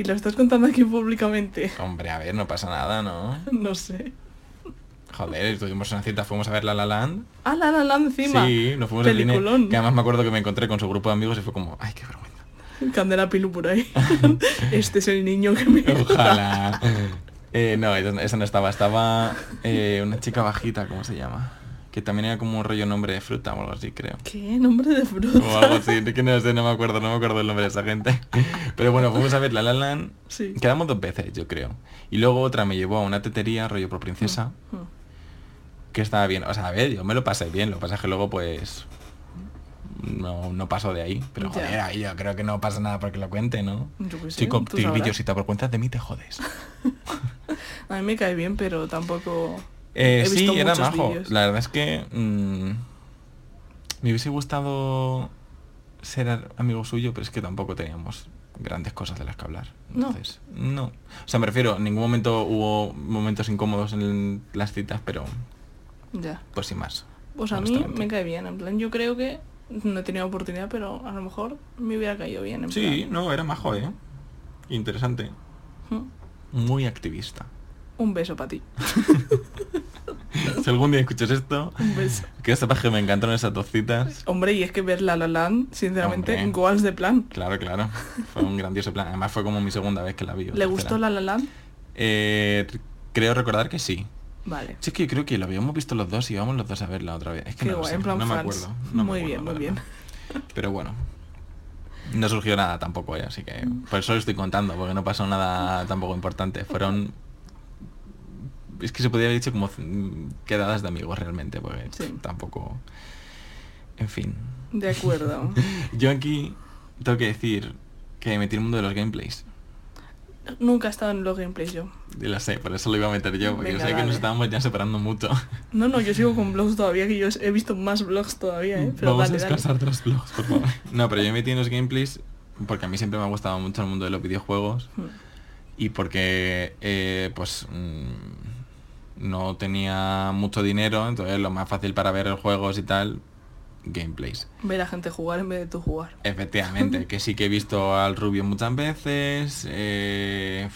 Y lo estás contando aquí públicamente. Hombre, a ver, no pasa nada, ¿no? No sé. Joder, tuvimos una cita, fuimos a ver La La Land. Ah, la la la encima. Sí, nos fuimos al cine. Que además me acuerdo que me encontré con su grupo de amigos y fue como, ay, qué vergüenza. Candela Pilu por ahí. este es el niño que me. Ojalá. Eh, no, esa esa no estaba. Estaba eh, una chica bajita, ¿cómo se llama? Que también era como un rollo nombre de fruta o algo así, creo. ¿Qué? ¿Nombre de fruta? O algo así, que no sé, no me acuerdo, no me acuerdo el nombre de esa gente. Pero bueno, fuimos a ver La La Land. Sí. Quedamos dos veces, yo creo. Y luego otra me llevó a una tetería, rollo por princesa, Mm. que estaba bien. O sea, a ver, yo me lo pasé bien, lo que pasa es que luego pues no, no pasó de ahí. Pero joder, ahí yo creo que no pasa nada porque lo cuente, ¿no? Yo Chico, sabrás. si te avergüenzas de mí te jodes. A mí me cae bien, pero tampoco... Eh, sí, era majo. La verdad es que mm, me hubiese gustado ser amigo suyo, pero es que tampoco teníamos grandes cosas de las que hablar. No. Entonces, no. O sea, me refiero, en ningún momento hubo momentos incómodos en las citas, pero Ya. pues sin más. Pues a mí me cae bien. En plan, yo creo que no he tenido oportunidad, pero a lo mejor me hubiera caído bien. En Sí, plan, no, era majo, ¿eh? Interesante. mm, Muy activista. Un beso para ti. si algún día escuchas esto, Un beso. que sepas que me encantaron esas dos citas. Hombre, y es que ver La La Land, sinceramente, Hombre. goals de plan. Claro, claro. Fue un grandioso plan. Además fue como mi segunda vez que la vi. ¿Le tercera. gustó La La Land? Eh, creo recordar que sí. Vale. Sí, es que yo creo que lo habíamos visto los dos y íbamos los dos a verla otra vez. Es que Qué no, lo guay, sé, en plan no me acuerdo. no me muy acuerdo, bien, muy bien. Pero bueno. No surgió nada tampoco, ¿eh? así que por eso lo estoy contando, porque no pasó nada tampoco importante. Fueron... Es que se podría haber dicho como quedadas de amigos realmente, porque Sí. tampoco... En fin. De acuerdo. Yo aquí tengo que decir que me metí el mundo de los gameplays. Nunca he estado en los gameplays yo. Y la sé, por eso lo iba a meter yo, porque Venga, yo sé que nos estábamos ya separando mucho. No, no, yo sigo con vlogs todavía, que yo he visto más vlogs todavía, ¿eh? Pero Vamos dale, a descansar de los vlogs, por favor. No, pero yo me metí en los gameplays porque a mí siempre me ha gustado mucho el mundo de los videojuegos Hmm. y porque eh, pues mm, no tenía mucho dinero, entonces lo más fácil para ver juegos y tal, gameplays. Ver a gente jugar en vez de tú jugar. Efectivamente, que sí que he visto al Rubio muchas veces, eh,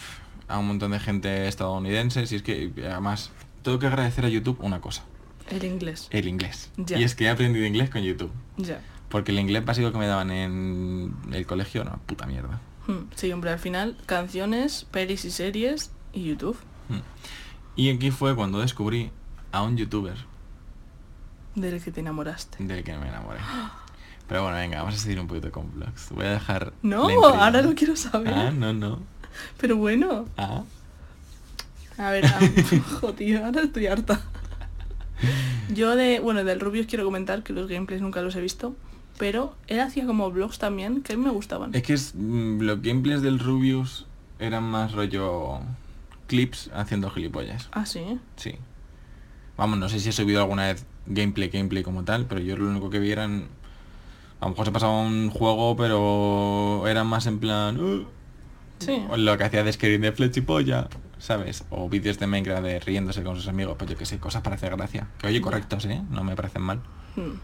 a un montón de gente estadounidense, y es que además tengo que agradecer a YouTube una cosa, El inglés. el inglés. Ya. Y es que he aprendido inglés con YouTube. Ya. Porque el inglés básico que me daban en el colegio, no, puta mierda. Hmm, Sí, hombre, al final, canciones, pelis y series y YouTube. Mm. Y aquí fue cuando descubrí a un youtuber Del que te enamoraste. del que me enamoré. Pero bueno, venga, vamos a seguir un poquito con vlogs. Voy a dejar... No, ahora lo quiero saber. Ah, no, no. Pero bueno. Ah. A ver, ah, joder, ahora estoy harta. Yo de, bueno, del Rubius quiero comentar que los gameplays nunca los he visto, pero él hacía como vlogs también que a mí me gustaban. Es que es, mm, los gameplays del Rubius eran más rollo clips haciendo gilipollas. Ah, sí. Sí. Vamos, no sé si he subido alguna vez gameplay, gameplay como tal, pero yo lo único que vi eran... A lo mejor se pasaba un juego, pero era más en plan... "Uh", Sí. o lo que hacía de screen de flechipolla, ¿sabes? O vídeos de Minecraft de riéndose con sus amigos, pues yo que sé, cosas para hacer gracia. Que oye, correctos, ¿eh? No me parecen mal. Hmm.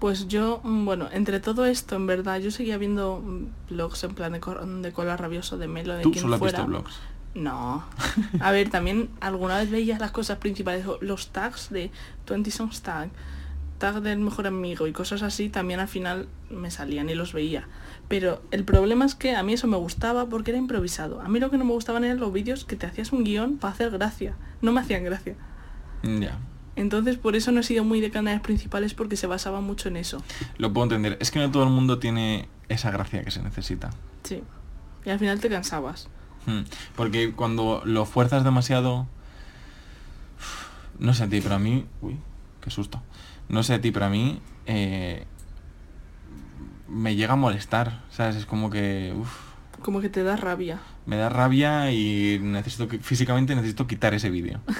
Pues yo, mm, bueno, entre todo esto, en verdad, yo seguía viendo mm, vlogs en plan de, de cola rabioso de Melo, de Tú quien solo has fuera. visto vlogs. No. A ver, también alguna vez veías las cosas principales, los tags de 20 Songs Tag, tag del mejor amigo y cosas así, también al final me salían y los veía. Pero el problema es que a mí eso me gustaba porque era improvisado. A mí lo que no me gustaban eran los vídeos que te hacías un guion para hacer gracia. No me hacían gracia. Ya. Entonces por eso no he sido muy de canales principales porque se basaba mucho en eso. Lo puedo entender. Es que no todo el mundo tiene esa gracia que se necesita. Sí. Y al final te cansabas. Hmm, Porque cuando lo fuerzas demasiado... No sé a ti, pero a mí... Uy, qué susto. No sé a ti, pero a mí... eh, me llega a molestar, ¿sabes? Es como que... uf, Como que te da rabia. me da rabia y necesito que físicamente necesito quitar ese vídeo.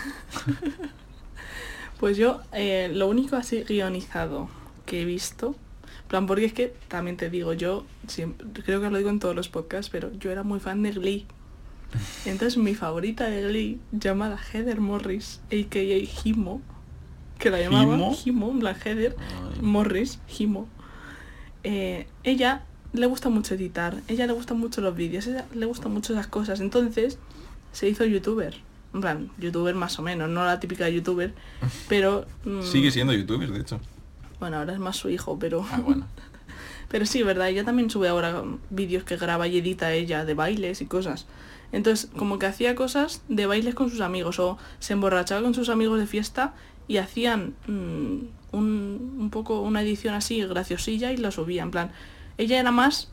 Pues yo, eh, lo único así guionizado que he visto, en plan, porque es que también te digo, yo siempre, creo que lo digo en todos los podcasts, pero yo era muy fan de Glee. Entonces mi favorita de Glee, llamada Heather Morris, a.k.a. Himo, que la llamaba ¿Himo? Plan Heather Ay. Morris, Himo. eh, ella le gusta mucho editar, ella le gustan mucho los vídeos, ella le gustan mucho esas cosas. Entonces se hizo youtuber. En plan, youtuber más o menos, no la típica youtuber, pero... mm, Sigue siendo youtuber, de hecho. Bueno, ahora es más su hijo, pero... Ah, bueno. Pero sí, ¿verdad? Ella también sube ahora vídeos que graba y edita ella de bailes y cosas. Entonces, como que hacía cosas de bailes con sus amigos o se emborrachaba con sus amigos de fiesta y hacían mm, un, un poco una edición así graciosilla y la subía. En plan, ella era más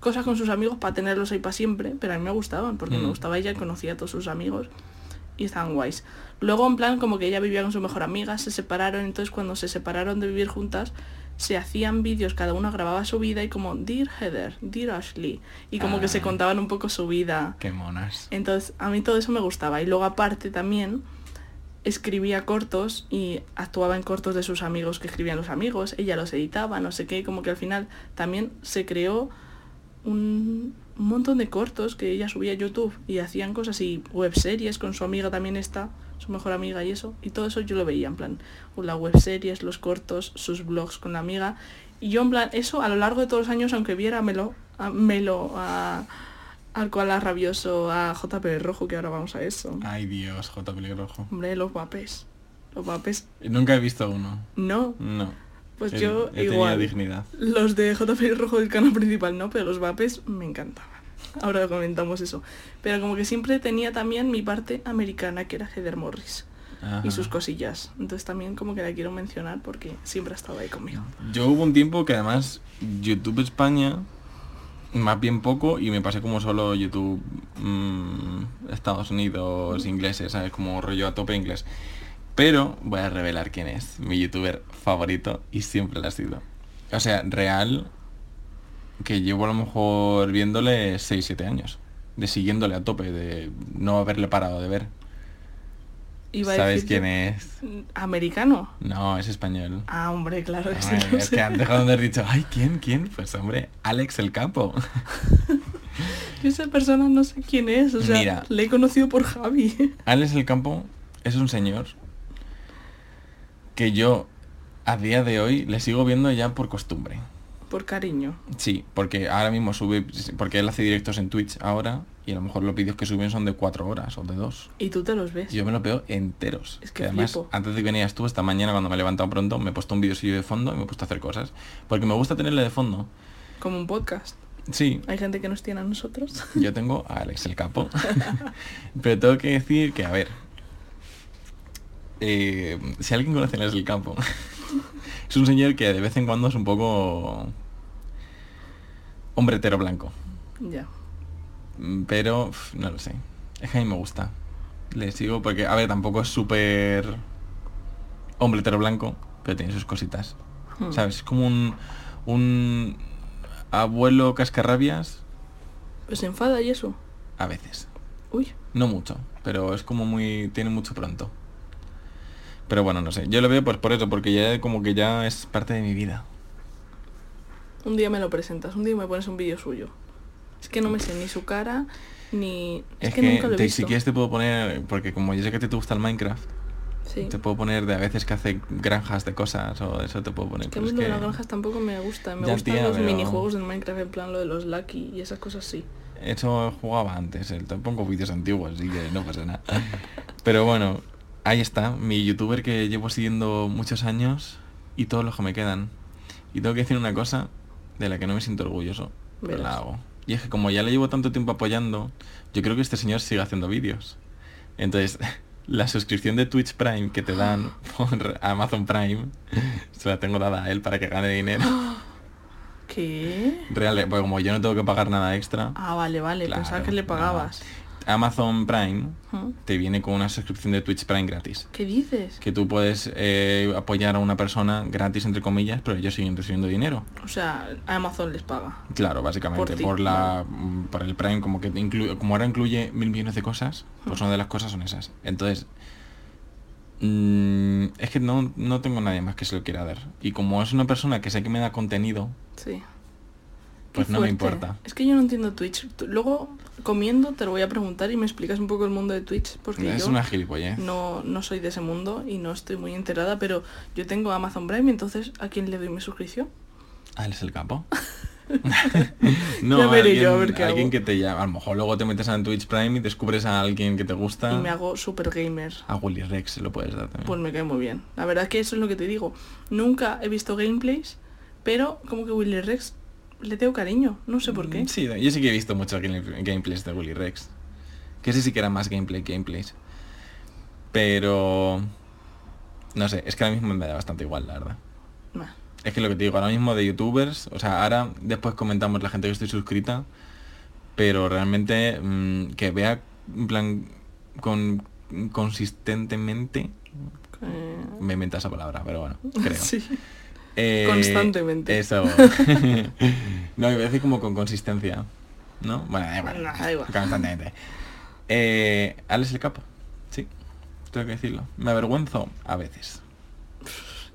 cosas con sus amigos para tenerlos ahí para siempre, pero a mí me gustaban porque me Mm. gustaba ella, conocía a todos sus amigos y estaban guays. Luego, en plan, como que ella vivía con su mejor amiga, se separaron, entonces cuando se separaron de vivir juntas, se hacían vídeos, cada una grababa su vida y como Dear Heather, Dear Ashley, y como que se Ah. contaban un poco su vida. Qué monas. Entonces, a mí todo eso me gustaba. Y luego aparte también escribía cortos y actuaba en cortos de sus amigos que escribían los amigos, ella los editaba, no sé qué, como que al final también se creó un, un montón de cortos que ella subía a YouTube y hacían cosas y webseries con su amiga también está, su mejor amiga y eso, y todo eso yo lo veía en plan, las webseries, los cortos, sus blogs con la amiga, y yo en plan, eso a lo largo de todos los años, aunque viera a Melo, a Melo, a, al Koala Rabioso, a JP Rojo, que ahora vamos a eso. Ay Dios, J. Pelirrojo. Hombre, los papes. Los papes, Nunca he visto uno. no. No. Pues yo igual. dignidad. Los de JP Rojo del canal principal no, pero los vapes me encantaban. Ahora comentamos eso. Pero como que siempre tenía también mi parte americana, que era Heather Morris. Y sus cosillas. Entonces también como que la quiero mencionar porque siempre ha estado ahí conmigo. Yo hubo un tiempo que además YouTube España, más bien poco, y me pasé como solo YouTube mm, Estados Unidos ingleses, ¿sabes? Como rollo a tope inglés. Pero voy a revelar quién es mi youtuber favorito y siempre lo ha sido. O sea, real, que llevo a lo mejor viéndole 6-7 años. de siguiéndole a tope, de no haberle parado de ver. Iba a ¿Sabes quién es? ¿Americano? No, es español. Ah, hombre, claro que sí. Es sé. que antes cuando has dicho, ay, ¿quién? ¿Quién? Pues hombre, Alex el Capo. Esa persona no sé quién es, o sea, Mira. le he conocido por Javi. Alex el Campo es un señor que yo a día de hoy le sigo viendo ya por costumbre. Por cariño. Sí, porque ahora mismo sube, porque él hace directos en Twitch ahora y a lo mejor los vídeos que suben son de cuatro horas o de dos. Y tú te los ves. Yo me lo veo enteros. Es que además, flipo. antes de que venías tú, esta mañana cuando me he levantado pronto, me he puesto un vídeo de fondo y me he puesto a hacer cosas. Porque me gusta tenerle de fondo. Como un podcast. Sí, Hay gente que nos tiene a nosotros. yo tengo a Alex el Capo. Pero tengo que decir que, a ver, eh, si alguien conoce a Alex el Capo, es un señor que de vez en cuando es un poco hombre hetero blanco. ya. Mm, Pero, no lo sé. Es que a mí me gusta. Le sigo porque, a ver, tampoco es súper hombre hetero blanco, pero tiene sus cositas. Hmm. ¿Sabes? Es como un, un abuelo cascarrabias Pues se enfada y eso. a veces. Uy. No mucho, pero es como muy... tiene mucho pronto. Pero bueno, no sé. Yo lo veo pues por eso, porque ya como que ya es parte de mi vida. Un día me lo presentas, un día me pones un vídeo suyo. Es que no me sé ni su cara, ni... Es, Es, que, que, nunca lo he te- visto. si quieres te puedo poner, porque como yo sé que te gusta el Minecraft, Sí. te puedo poner de a veces que hace granjas de cosas o eso te puedo poner. Que a mí es que- las granjas tampoco me gusta. Me Ya, gustan tía, los pero- minijuegos del Minecraft, en plan lo de los Lucky y esas cosas sí. Eso jugaba antes, eh, te pongo vídeos antiguos, así que no pasa nada. Pero bueno, ahí está, mi youtuber que llevo siguiendo muchos años y todos los que me quedan. Y tengo que decir una cosa de la que no me siento orgulloso, pero la Verás. hago. Y es que como ya le llevo tanto tiempo apoyando, yo creo que este señor sigue haciendo vídeos. Entonces, la suscripción de Twitch Prime que te dan por Amazon Prime, se la tengo dada a él para que gane dinero. ¿Qué? Real, porque como yo no tengo que pagar nada extra, Ah, vale, vale. Claro, Pensaba que le pagabas. Amazon Prime te viene con una suscripción de Twitch Prime gratis. ¿Qué dices? Que tú puedes eh, apoyar a una persona gratis, entre comillas, pero ellos siguen recibiendo dinero. O sea, Amazon les paga. Claro, básicamente, Por la mm, por el Prime, como que te incluye, como ahora incluye mil millones de cosas, pues una de las cosas son esas. Entonces, mm, es que no, no tengo nadie más que se lo quiera dar. Y como es una persona que sé que me da contenido, Sí. Pues no me importa. Es que yo no entiendo Twitch. Luego, comiendo, te lo voy a preguntar y me explicas un poco el mundo de Twitch. Porque Es yo una gilipollez. no, no soy de ese mundo y no estoy muy enterada, pero yo tengo Amazon Prime, entonces ¿a quién le doy mi suscripción? Ah, él es el capo. Ya veré yo, a ver qué alguien hago. que te llama. A lo mejor luego te metes en Twitch Prime y descubres a alguien que te gusta. Y me hago super gamer. A Willy Rex se lo puedes dar también. Pues me cae muy bien. La verdad es que eso es lo que te digo. Nunca he visto gameplays, pero como que Willy Rex le tengo cariño. No sé por qué. Mm, Sí, yo sí que he visto muchos game- gameplays de Willy Rex. Que ese sí que era más gameplay gameplays. Pero... No sé, es que ahora mismo me da bastante igual, la verdad. Nah. Es que lo que te digo, ahora mismo de youtubers, o sea, ahora después comentamos la gente que estoy suscrita, pero realmente mm, que vea en plan con consistentemente Eh, me inventa esa palabra, pero bueno, creo. Sí. Eh, Constantemente. Eso. no, iba a decir como con consistencia. ¿No? Bueno, da igual. No, da igual. Constantemente. Eh, Alex el capo. Sí. Tengo que decirlo. Me avergüenzo a veces.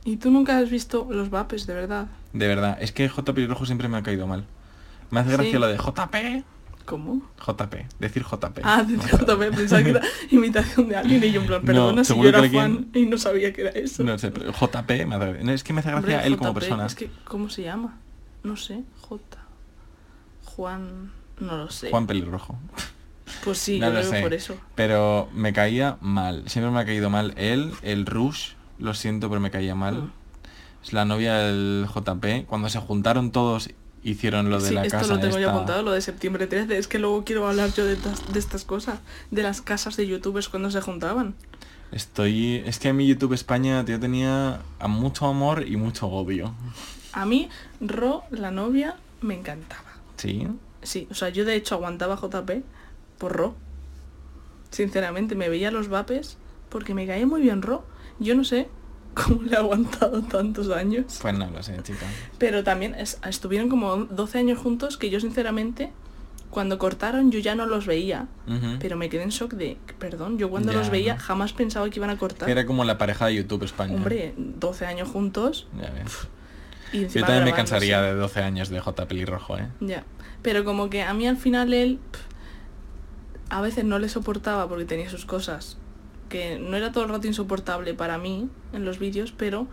¿Y tú nunca has visto los vapes, de verdad? De verdad. Es que J Pelirrojo siempre me ha caído mal. Me hace Sí. gracia lo de JP. ¿Cómo? JP. Decir JP. Ah, de JP, pensaba que era imitación de alguien y yo en plan, No, perdona si yo era alguien- fan y no sabía que era eso. No sé, pero JP gracia. No, Es que me hace gracia Hombre, él como persona. Es que, ¿cómo se llama? No sé, J. Juan... No lo sé. Juan Pelirrojo. Pues sí, No yo lo creo sé. por eso. Pero me caía mal. Siempre me ha caído mal él, el Rush. Lo siento, pero me caía mal. Mm. Es la novia del JP. Cuando se juntaron todos, hicieron lo de sí, la esto casa lo tengo ya esta. apuntado, lo de septiembre 13. Es que luego quiero hablar yo de, estas- de estas cosas. De las casas de youtubers cuando se juntaban. Estoy... Es que a mi YouTube España yo tenía mucho amor y mucho odio. A mí, Ro, la novia, me encantaba. ¿Sí? Sí, o sea, yo de hecho aguantaba JP por Ro. Sinceramente, me veía los vapes porque me caía muy bien Ro. Yo no sé cómo le ha aguantado tantos años. Pues no lo sé, chica. Pero también es- estuvieron como 12 años juntos que yo sinceramente cuando cortaron yo ya no los veía, pero me quedé en shock de, perdón, yo cuando Ya, los veía jamás pensaba que iban a cortar. Era como la pareja de YouTube España. Hombre, 12 años juntos Ya ves. y Yo también me cansaría de 12 años de J. Pelirrojo, ¿eh? Ya, pero como que a mí al final él a veces no le soportaba porque tenía sus cosas, que no era todo el rato insoportable para mí en los vídeos, pero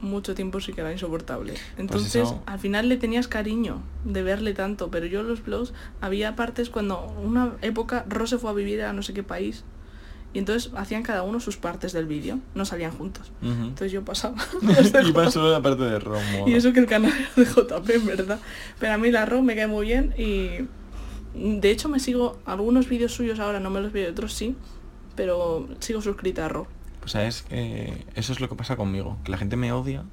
mucho tiempo sí que era insoportable. Entonces, eso- al final le tenías cariño de verle tanto, pero yo en los blogs había partes cuando una época Ro se fue a vivir a no sé qué país y entonces hacían cada uno sus partes del vídeo, no salían juntos. Entonces yo pasaba. y pasó la parte de Romo. y eso que el canal de JP, en verdad. Pero a mí la Ro me cae muy bien y... De hecho me sigo algunos vídeos suyos ahora, no me los veo, otros sí. Pero sigo suscrita a Ro. Pues sabes que eso es lo que pasa conmigo, que la gente me odia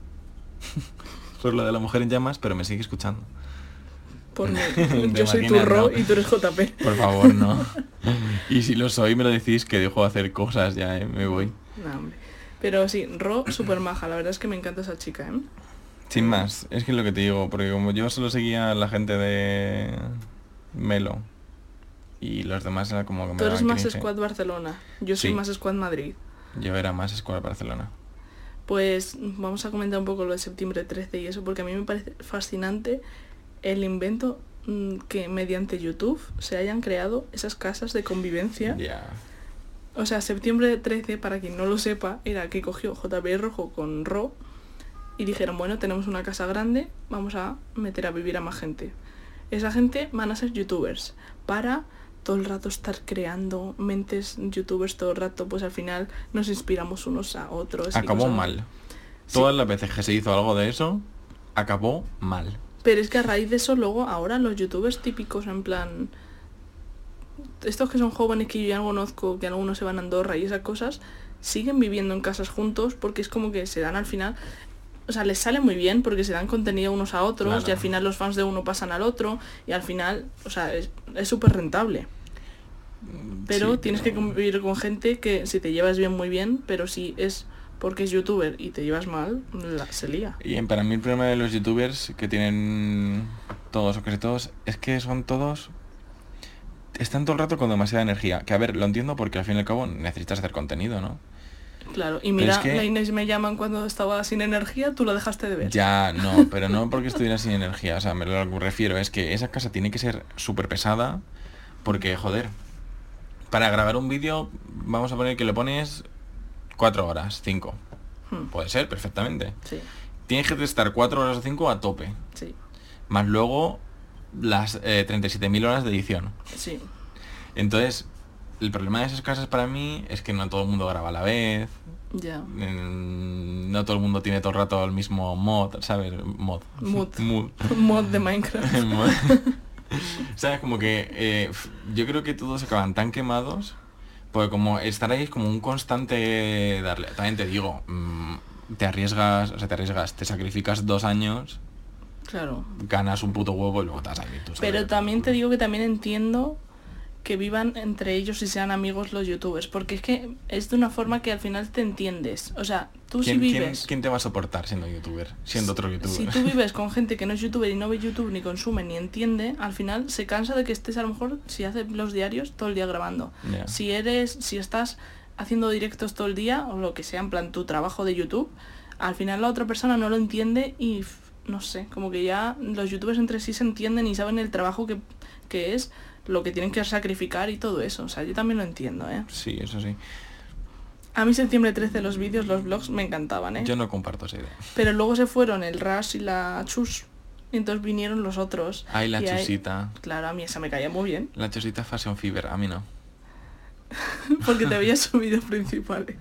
por lo de la mujer en llamas, pero me sigue escuchando. Por mí. Yo soy tu Ro ¿no? y tú eres JP. Por favor, no. y si lo soy, me lo decís que dejo de hacer cosas ya, ¿eh? Me voy. No, hombre. Pero sí, Ro súper maja, la verdad es que me encanta esa chica, ¿eh? Sin más, es que es lo que te digo, porque como yo solo seguía a la gente de Melo y los demás era como que me Tú eres más. Squad Barcelona, yo soy Sí. más Squad Madrid. Yo era más Squad Barcelona. Pues vamos a comentar un poco lo de septiembre 13 y eso, porque a mí me parece fascinante el invento mm, que mediante YouTube se hayan creado esas casas de convivencia. O sea, septiembre 13, para quien no lo sepa, era que cogió JP Rojo con Ro y dijeron, bueno, tenemos una casa grande, vamos a meter a vivir a más gente. Esa gente van a ser youtubers para todo el rato estar creando mentes youtubers todo el rato, pues al final nos inspiramos unos a otros. Acabó mal. Sí. Todas las veces que se hizo algo de eso, acabó mal. Pero es que a raíz de eso luego ahora los youtubers típicos en plan estos que son jóvenes que yo ya conozco, que algunos se van a Andorra y esas cosas, siguen viviendo en casas juntos porque es como que se dan al final, o sea, les sale muy bien porque se dan contenido unos a otros Claro. y al final los fans de uno pasan al otro y al final, o sea, es súper rentable. Pero Sí, tienes que pero- convivir con gente que si te llevas bien muy bien, pero si es porque es youtuber y te llevas mal, la- se lía. Y para mí el problema de los youtubers que tienen todos o casi todos es que son todos están todo el rato con demasiada energía. Que a ver, lo entiendo porque al fin y al cabo necesitas hacer contenido, ¿no? Claro, y mira, es que- la Inés me llaman cuando estaba sin energía, tú la dejaste de ver. Ya, no, pero no porque estuviera sin energía. O sea, me lo refiero es que esa casa tiene que ser súper pesada porque, joder, para grabar un vídeo vamos a poner que le pones cuatro horas, cinco. Hmm, Puede ser, perfectamente. Sí, Tienes que estar cuatro horas o cinco a tope. sí, Más luego las eh, 37.000 horas de edición. sí. Entonces, el problema de esas casas para mí es que no todo el mundo graba a la vez. Ya. No todo el mundo tiene todo el rato el mismo mod, ¿sabes? Mod. Mood. Mood. Mod de Minecraft. Mod. ¿Sabes? Como que eh, yo creo que todos acaban tan quemados. Porque como estar ahí es como un constante darle. También te digo, mm, te arriesgas, o sea, te arriesgas, te sacrificas dos años, Claro. ganas un puto huevo y luego te vas a ir tú Pero también te digo que también entiendo que vivan entre ellos y sean amigos los youtubers, porque es que es de una forma que al final te entiendes. O sea, tú si ¿Quién, quién- vives... quién te va a soportar siendo youtuber? Siendo otro youtuber. Si tú vives con gente que no es youtuber y no ve YouTube ni consume ni entiende, al final se cansa de que estés a lo mejor, si haces los diarios, todo el día grabando. Si eres, si estás haciendo directos todo el día, o lo que sea, en plan tu trabajo de YouTube, al final la otra persona no lo entiende y no sé, como que ya los youtubers entre sí se entienden y saben el trabajo que, que es, lo que tienen que sacrificar y todo eso. O sea, yo también lo entiendo, ¿eh? Sí, eso sí. A mí septiembre 13 los vídeos, los vlogs me encantaban, ¿eh? Yo no comparto esa idea. Pero luego se fueron el Rush y la Chus. Y entonces vinieron los otros. Ay, la ahí- chusita. Claro, a mí esa me caía muy bien. La chusita Fashion Fever, a mí no. Porque te veía sus vídeos principales.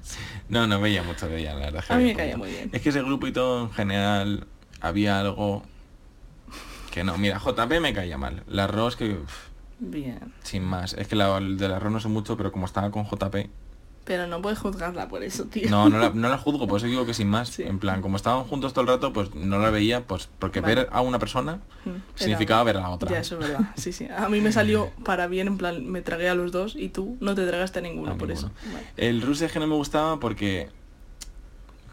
No, no veía mucho de ella, la verdad. A mí me caía muy bien. Es que ese grupo y todo en general había algo que no. Mira, JP me caía mal. La Ross que uf, Bien. sin más. Es que la el de la Ross no sé mucho, pero como estaba con JP, Pero no puedes juzgarla por eso, tío. no, no la, no la juzgo, por eso digo que sin más. Sí. En plan, como estaban juntos todo el rato, pues no la veía, pues porque Vale. ver a una persona Mm, significaba ver a la otra. Ya, eso es verdad. Sí, sí. A mí me salió para bien, en plan, me tragué a los dos y tú no te tragaste a ninguno A por ninguno. eso. Vale. El Rush es que no me gustaba porque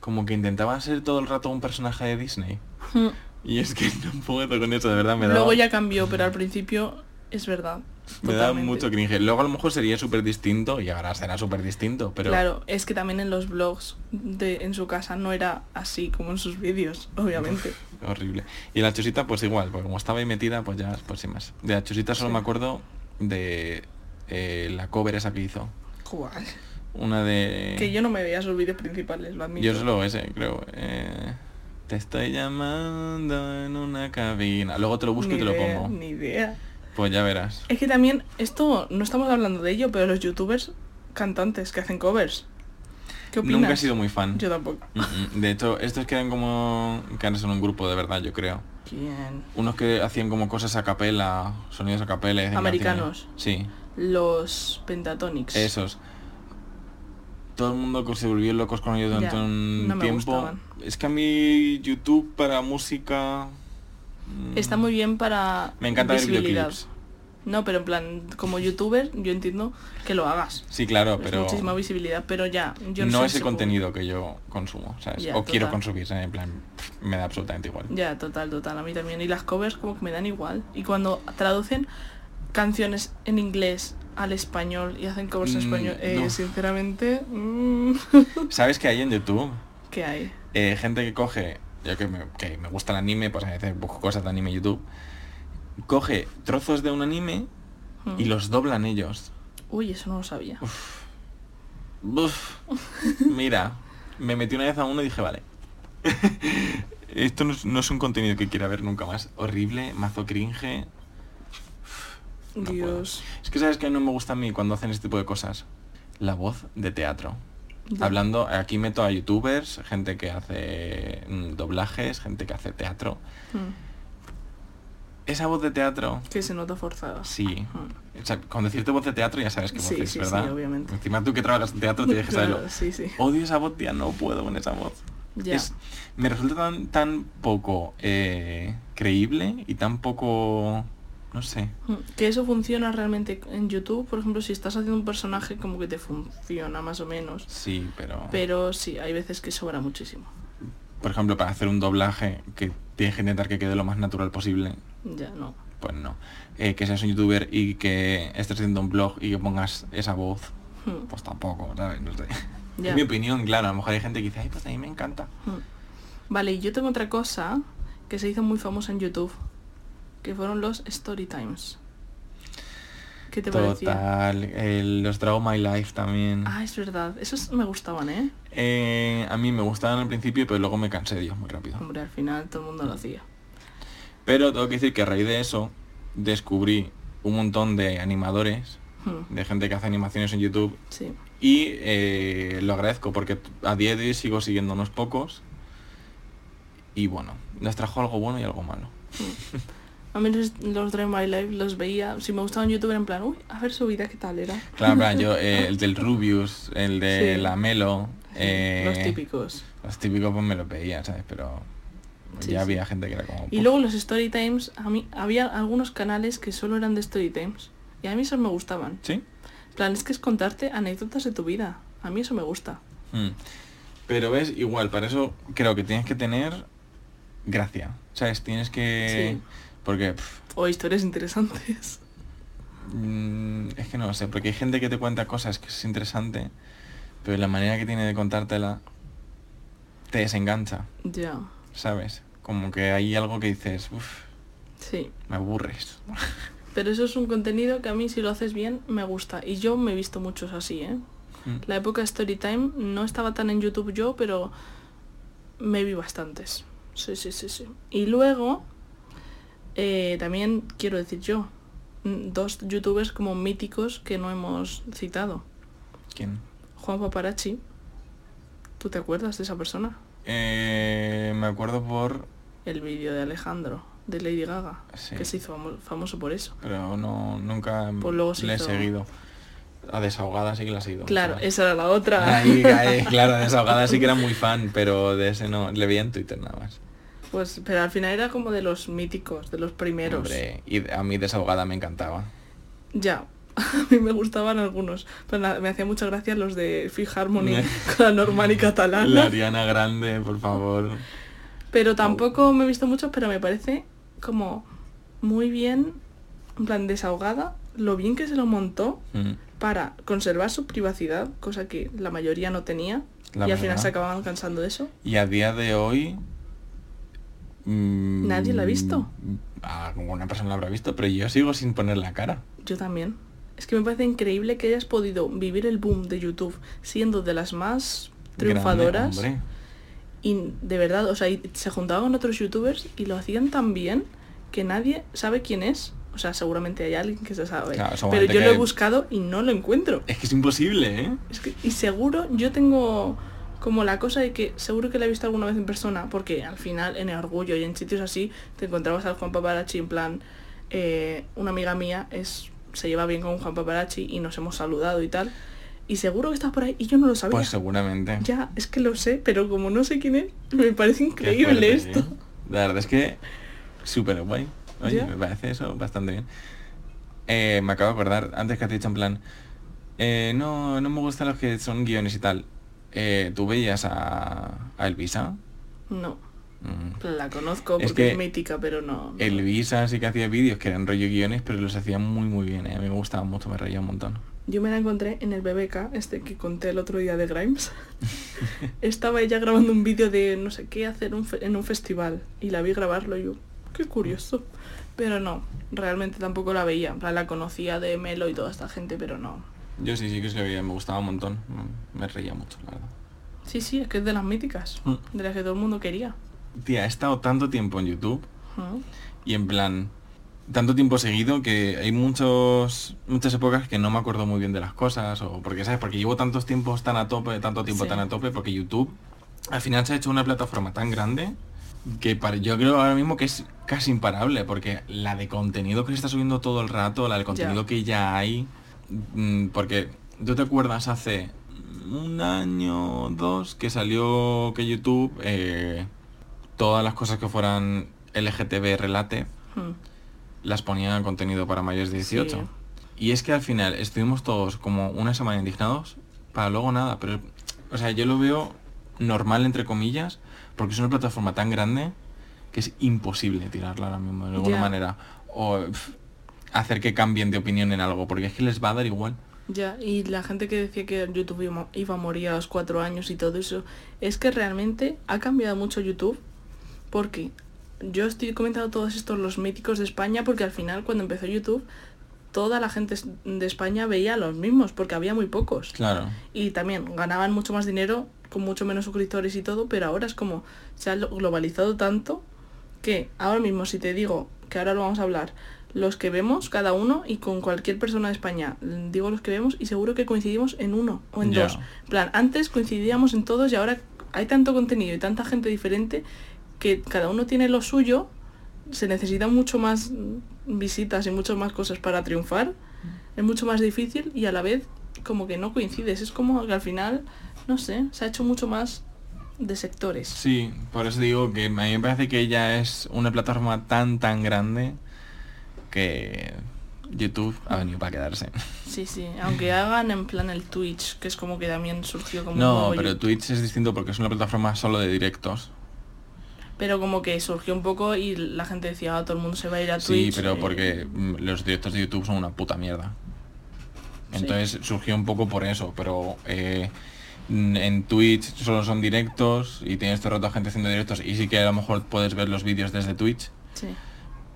como que intentaban ser todo el rato un personaje de Disney. Mm. Y es que no puedo con eso, de verdad me da. Luego ya cambió, pero al principio Es verdad. Me da mucho cringe. Luego a lo mejor sería súper distinto y ahora será súper distinto, pero... Claro, es que también en los vlogs de en su casa no era así como en sus vídeos, obviamente. Horrible. Y la chusita pues igual, porque como estaba ahí metida, pues ya, pues sin más. De la chusita solo Sí. me acuerdo de eh, la cover esa que hizo. ¿Cuál? Una de... Que yo no me veía sus vídeos principales, lo admito. Yo solo ese, creo. Eh, te estoy llamando en una cabina. Luego te lo busco Ni y te lo pongo. Ni idea. Pues ya verás. Es que también, esto, no estamos hablando de ello, pero los youtubers cantantes que hacen covers. ¿Qué opinas? Nunca he sido muy fan. Yo tampoco. Mm, mm. De hecho, estos quedan como... que son un grupo de verdad, yo creo. ¿Quién? Unos que hacían como cosas a capela, sonidos a capela. Americanos. canciones. Sí, Los Pentatonics. esos. Todo el mundo se volvió locos con ellos durante Ya, un no me tiempo. gustaban. Es que a mí YouTube para música... Está muy bien para Me encanta ver visibilidad. videoclips. No, pero en plan, como youtuber, yo entiendo que lo hagas. Sí, claro, Es pero... muchísima visibilidad, pero ya, yo no, no es el contenido que yo consumo, ¿sabes? Ya, o quiero consumir, en plan, me da absolutamente igual. Ya, total, total, a mí también. Y las covers como que me dan igual. Y cuando traducen canciones en inglés al español y hacen covers en Mm, español, eh, no. sinceramente, mm, ¿Sabes que hay en YouTube? ¿qué hay? Eh, gente que coge, yo que me, que me gusta el anime, pues a veces busco cosas de anime YouTube, coge trozos de un anime y Mm. los doblan ellos. Uy, eso no lo sabía. Uf, mira, me metí una vez a uno y dije, vale. Esto no es, no es un contenido que quiera ver nunca más. Horrible, mazo cringe. no puedo. Dios. Es que sabes que no me gusta a mí cuando hacen este tipo de cosas. La voz de teatro. Hablando, aquí meto a youtubers, gente que hace mm, doblajes, gente que hace teatro. Mm, Esa voz de teatro, Que se nota forzada. sí. Mm. O sea, con decirte voz de teatro ya sabes qué voz Sí, es, sí, sí, ¿verdad? obviamente. Encima tú que trabajas en teatro tienes que saberlo. Claro, sí, sí. Odio esa voz, tía, no puedo con esa voz. Es- me resulta tan, tan poco eh, creíble y tan poco... No sé. Mm, Que eso funciona realmente en YouTube, por ejemplo, si estás haciendo un personaje como que te funciona más o menos. Sí, pero... Pero sí, hay veces que sobra muchísimo. Por ejemplo, para hacer un doblaje que tienes que intentar que quede lo más natural posible, Ya, no. pues no. Eh, que seas un youtuber y que estés haciendo un blog y que pongas esa voz, Mm, pues tampoco, ¿sabes? No sé. Ya. Es mi opinión, claro. A lo mejor hay gente que dice, ay, pues a mí me encanta. mm. Vale, y yo tengo otra cosa que se hizo muy famosa en YouTube, que fueron los Story Times. ¿Qué te parecía? Total. el- los Draw My Life también. Ah, es verdad. Esos me gustaban, ¿eh? Eh, a mí me gustaban al principio, pero luego me cansé de ellos muy rápido. Hombre, al final todo el mundo lo hacía. Pero tengo que decir que a raíz de eso descubrí un montón de animadores, Mm, de gente que hace animaciones en YouTube Sí. y eh, lo agradezco porque a día de hoy sigo siguiendo unos pocos y bueno, les trajo algo bueno y algo malo. A mí los, los Dream My Life los veía, si me gustaba un youtuber en plan, uy, a ver su vida qué tal era. Claro, en plan, yo, eh, el del Rubius, el de Sí. la Melo, Sí, eh, los típicos. Los típicos pues me los veía, ¿sabes? Pero Sí, ya sí. había gente que era como... Y luego los Story Times, a mí había algunos canales que solo eran de Story Times. Y a mí esos me gustaban. ¿Sí? En plan, es que es contarte anécdotas de tu vida. A mí eso me gusta. Mm. Pero ves, igual, para eso creo que tienes que tener gracia. ¿Sabes? Tienes que... Sí. Porque... O historias interesantes. mm, es que no lo sé, porque hay gente que te cuenta cosas que es interesante, pero la manera que tiene de contártela te desengancha, Ya, ¿sabes? Como que hay algo que dices, uff, sí. me aburres. Pero eso es un contenido que a mí si lo haces bien me gusta. Y yo me he visto muchos así, ¿eh? Mm. La época Storytime no estaba tan en YouTube yo, pero me vi bastantes. Sí, sí, sí, sí. Y luego, eh, también quiero decir yo, mm, dos youtubers como míticos que no hemos citado. ¿Quién? Juan Paparazzi. ¿Tú te acuerdas de esa persona? Eh, me acuerdo por... El vídeo de Alejandro, de Lady Gaga, Sí. que se hizo famo- famoso por eso. Pero no, nunca Pues luego se le he seguido. A Desahogada sí que la he seguido. Claro, esa era la otra. Ahí, ahí, claro, a Desahogada sí que era muy fan, pero de ese no, le veía en Twitter nada más. Pues, pero al final era como de los míticos, de los primeros. Hombre, y a mí Desahogada me encantaba. Ya, a mí me gustaban algunos, pero nada, me hacía mucha gracia los de Free Harmony con la normal y La catalana. Ariana Grande, por favor. Pero tampoco me he visto muchos, pero me parece como muy bien en plan desahogada, lo bien que se lo montó Mm. para conservar su privacidad, cosa que la mayoría no tenía. La y al final se acababan cansando de eso. Y a día de hoy... mm, Nadie la ha visto. Alguna persona la habrá visto, pero yo sigo sin poner la cara. Yo también. Es que me parece increíble que hayas podido vivir el boom de YouTube siendo de las más triunfadoras. Grande, y de verdad, o sea, se juntaban con otros youtubers y lo hacían tan bien que nadie sabe quién es. O sea, seguramente hay alguien que se sabe. Claro, pero yo que lo he buscado y no lo encuentro. Es que es imposible, ¿eh? Es que- y seguro, yo tengo como la cosa de que seguro que la he visto alguna vez en persona, porque al final en el orgullo y en sitios así te encontrabas al Juan Paparazzi en plan, eh, una amiga mía es se lleva bien con Juan Paparazzi y nos hemos saludado y tal. Y seguro que estás por ahí y yo no lo sabía. Pues seguramente. Ya, es que lo sé, pero como no sé quién es, me parece increíble fuerte, esto. La verdad es que súper guay. Oye, Ya. me parece eso bastante bien. Eh, me acabo de acordar, antes que has dicho en plan, eh, no, no me gustan los que son guiones y tal. Eh, ¿Tú veías a, a Elvisa? No, Mm. la conozco porque es, que mítica, pero no. no. Elvisa sí que hacía vídeos que eran rollo guiones, pero los hacía muy muy bien. ¿eh? A mí me gustaba mucho, me reía un montón. Yo me la encontré en el BBK, este que conté el otro día de Grimes. Estaba ella grabando un vídeo de no sé qué hacer un en un festival y la vi grabarlo y yo, qué curioso. Pero no, realmente tampoco la veía. La conocía de Melo y toda esta gente, pero no. Yo sí, sí que se veía, me gustaba un montón. Mm, Me reía mucho, la verdad. Sí, sí, es que es de las míticas, Mm. de las que todo el mundo quería. Tía, he estado tanto tiempo en YouTube Ujú. y en plan tanto tiempo seguido que hay muchos muchas épocas que no me acuerdo muy bien de las cosas o porque sabes porque llevo tantos tiempos tan a tope tanto tiempo Sí. tan a tope porque YouTube al final se ha hecho una plataforma tan grande que para, yo creo ahora mismo que es casi imparable porque la de contenido que se está subiendo todo el rato la de contenido que ya hay mm, porque tú te acuerdas hace un año o dos que salió que YouTube eh, todas las cosas que fueran LGTB relate Mm. las ponía en contenido para mayores de 18. Sí. Y es que al final estuvimos todos como una semana indignados para luego nada. Pero, o sea, yo lo veo normal, entre comillas, porque es una plataforma tan grande que es imposible tirarla ahora mismo de alguna manera. O hacer que cambien de opinión en algo, porque es que les va a dar igual. Ya, y la gente que decía que YouTube iba, a morir a los cuatro años y todo eso, es que realmente ha cambiado mucho YouTube porque yo estoy comentando todos estos los míticos de España porque al final cuando empezó YouTube toda la gente de España veía a los mismos porque había muy pocos Claro. y también ganaban mucho más dinero con mucho menos suscriptores y todo, pero ahora es como se ha lo- globalizado tanto que ahora mismo si te digo que ahora lo vamos a hablar, los que vemos cada uno y con cualquier persona de España, digo los que vemos y seguro que coincidimos en uno o en dos. En plan, antes coincidíamos en todos y ahora hay tanto contenido y tanta gente diferente que cada uno tiene lo suyo, se necesitan mucho más visitas y muchas más cosas para triunfar, es mucho más difícil y a la vez como que no coincides, es como que al final, no sé, se ha hecho mucho más de sectores. Sí, por eso digo que a mí me parece que ya es una plataforma tan, tan grande que YouTube ha venido para quedarse. Sí, sí, aunque hagan en plan el Twitch, que es como que también surgió como No, pero YouTube. Twitch es distinto porque es una plataforma solo de directos. Pero como que surgió un poco y la gente decía, "Ah, todo el mundo se va a ir a Sí, Twitch. pero eh, porque mm, los directos de YouTube son una puta mierda. Sí. Entonces surgió un poco por eso, pero eh, en Twitch solo son directos y tienes todo el rato gente haciendo directos y sí que a lo mejor puedes ver los vídeos desde Twitch, Sí,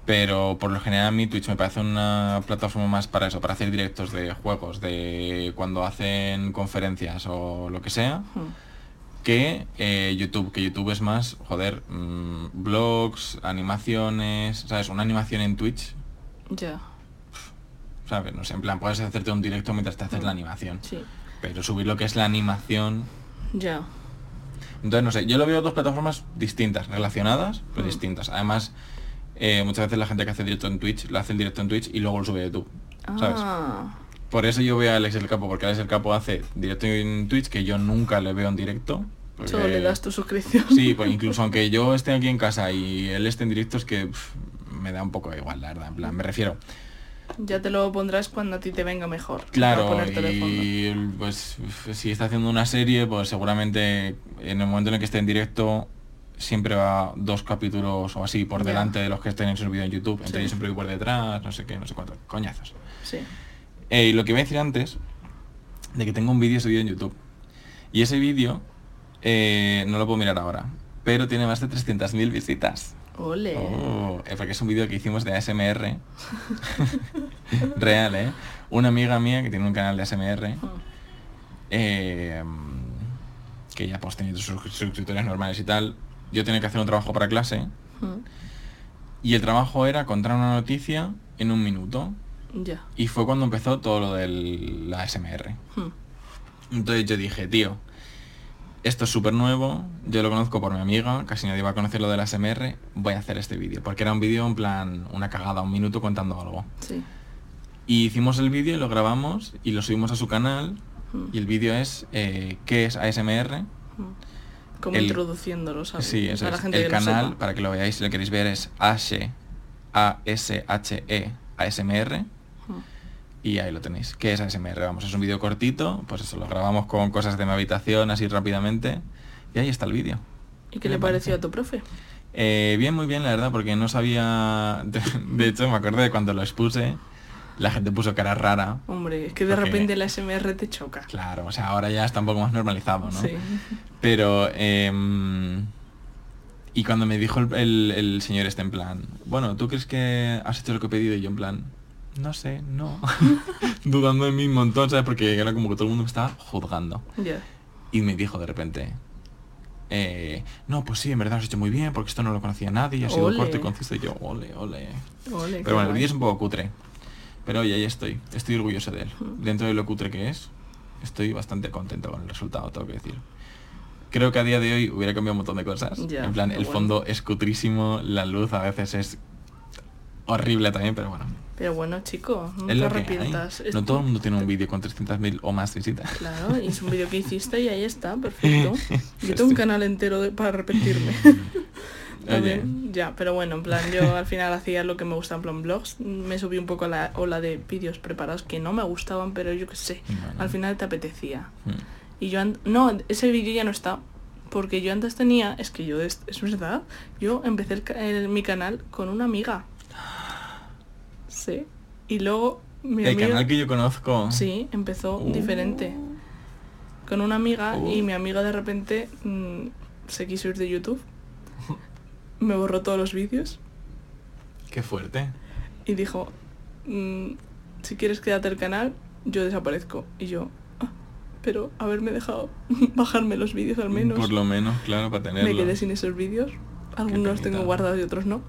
pero por lo general a mí Twitch me parece una plataforma más para eso, para hacer directos de juegos, de cuando hacen conferencias o lo que sea, que eh, YouTube, que YouTube es más, joder, mm, blogs, animaciones, ¿sabes? Una animación en Twitch ya, ¿sabes? No sé, en plan, puedes hacerte un directo mientras te haces la animación. sí, Pero subir lo que es la animación... ya. Entonces, no sé, yo lo veo dos plataformas distintas, relacionadas, pero Mm. distintas. Además, eh, muchas veces la gente que hace directo en Twitch, lo hace el directo en Twitch y luego lo sube a YouTube. ¿Sabes? Ah, Por eso yo veo a Alex el Capo, porque Alex el Capo hace directo en Twitch, que yo nunca le veo en directo. porque- solo le das tu suscripción. Sí, pues incluso aunque yo esté aquí en casa y él esté en directo, es que me da un poco igual, la verdad. En plan, me refiero. Ya te lo pondrás cuando a ti te venga mejor. Claro, y pues si está haciendo una serie, pues seguramente en el momento en el que esté en directo siempre va dos capítulos o así por delante de los que estén en su vídeo en YouTube. Sí. Entonces yo siempre voy por detrás, no sé qué, no sé cuánto. Coñazos. Sí. Eh, y lo que iba a decir antes, de que tengo un vídeo subido en YouTube. Y ese vídeo eh, no lo puedo mirar ahora, pero tiene más de 300.000 visitas. Ole. Oh, eh, porque es un vídeo que hicimos de ASMR. Real, ¿eh? Una amiga mía que tiene un canal de ASMR. eh, que ya pues tenía sus suscriptores normales y tal. Yo tenía que hacer un trabajo para clase. Y el trabajo era contar una noticia en un minuto. Y fue cuando empezó todo lo de la ASMR. Mm, Entonces yo dije, tío, esto es súper nuevo, yo lo conozco por mi amiga, casi nadie va a conocer lo de la ASMR, voy a hacer este vídeo. Porque era un vídeo en plan, una cagada, un minuto contando algo. Sí. Y hicimos el vídeo, lo grabamos y lo subimos a su canal. Y el vídeo es, eh, ¿qué es ASMR? Como el- introduciéndolo, ¿sabes? Sí, eso A la es. gente El que canal, sepa. para que lo veáis, si lo queréis ver, es H A S H E ASMR. Mm, Y ahí lo tenéis. ¿Qué es ASMR? Vamos, es un vídeo cortito, pues eso, lo grabamos con cosas de mi habitación así rápidamente. Y ahí está el vídeo. ¿Y qué le pareció a tu profe? Eh, bien, muy bien, la verdad, porque no sabía... De, de hecho, me acuerdo de cuando lo expuse, la gente puso cara rara. Hombre, es que de Porque- repente la SMR te choca. Claro, o sea, ahora ya está un poco más normalizado, ¿no? Sí. Pero... em, y cuando me dijo el, el- el señor este en plan, bueno, ¿tú crees que has hecho lo que he pedido? Y yo en plan, no sé, no. Dudando de mí un montón, ¿sabes? Porque era como que todo el mundo me estaba juzgando. Ya. Y me dijo de repente, eh, no, pues sí, en verdad lo has hecho muy bien, porque esto no lo conocía nadie, ha sido Ole. corto y conciso. Y yo, ole, ole. Ole, Pero bueno, el vídeo es un poco cutre. Pero oye, ahí estoy. Estoy orgulloso de él. Dentro de lo cutre que es, estoy bastante contento con el resultado, tengo que decir. Creo que a día de hoy hubiera cambiado un montón de cosas. En plan, el bueno. fondo es cutrísimo, la luz a veces es horrible también, pero bueno. Pero bueno, chico, no es te arrepientas. No todo el mundo tiene un vídeo con 300.000 o más visitas. Claro, y es un vídeo que hiciste y ahí está, perfecto. Yo tengo un canal entero de- para repetirme. También, Ya, pero bueno, en plan, yo al final hacía lo que me gusta en plan blogs. Me subí un poco a la ola de vídeos preparados que no me gustaban, pero yo qué sé, Bueno. al final te apetecía. Mm. Y yo, no, ese vídeo ya no está. Porque yo antes tenía, es que yo, es, es verdad, yo empecé el mi canal con una amiga. Sí. Y luego mi El amiga... canal que yo conozco. Sí, empezó Uh. diferente. Con una amiga y Uh. mi amiga de repente mm, se quiso ir de YouTube. Me borró todos los vídeos Qué fuerte. y dijo, mm, si quieres quédate el canal, yo desaparezco. Y yo, "Ah, pero haberme dejado bajarme los vídeos al menos. Por lo menos, claro, para tenerlo. me quedé sin esos vídeos. Algunos tengo guardados y otros no.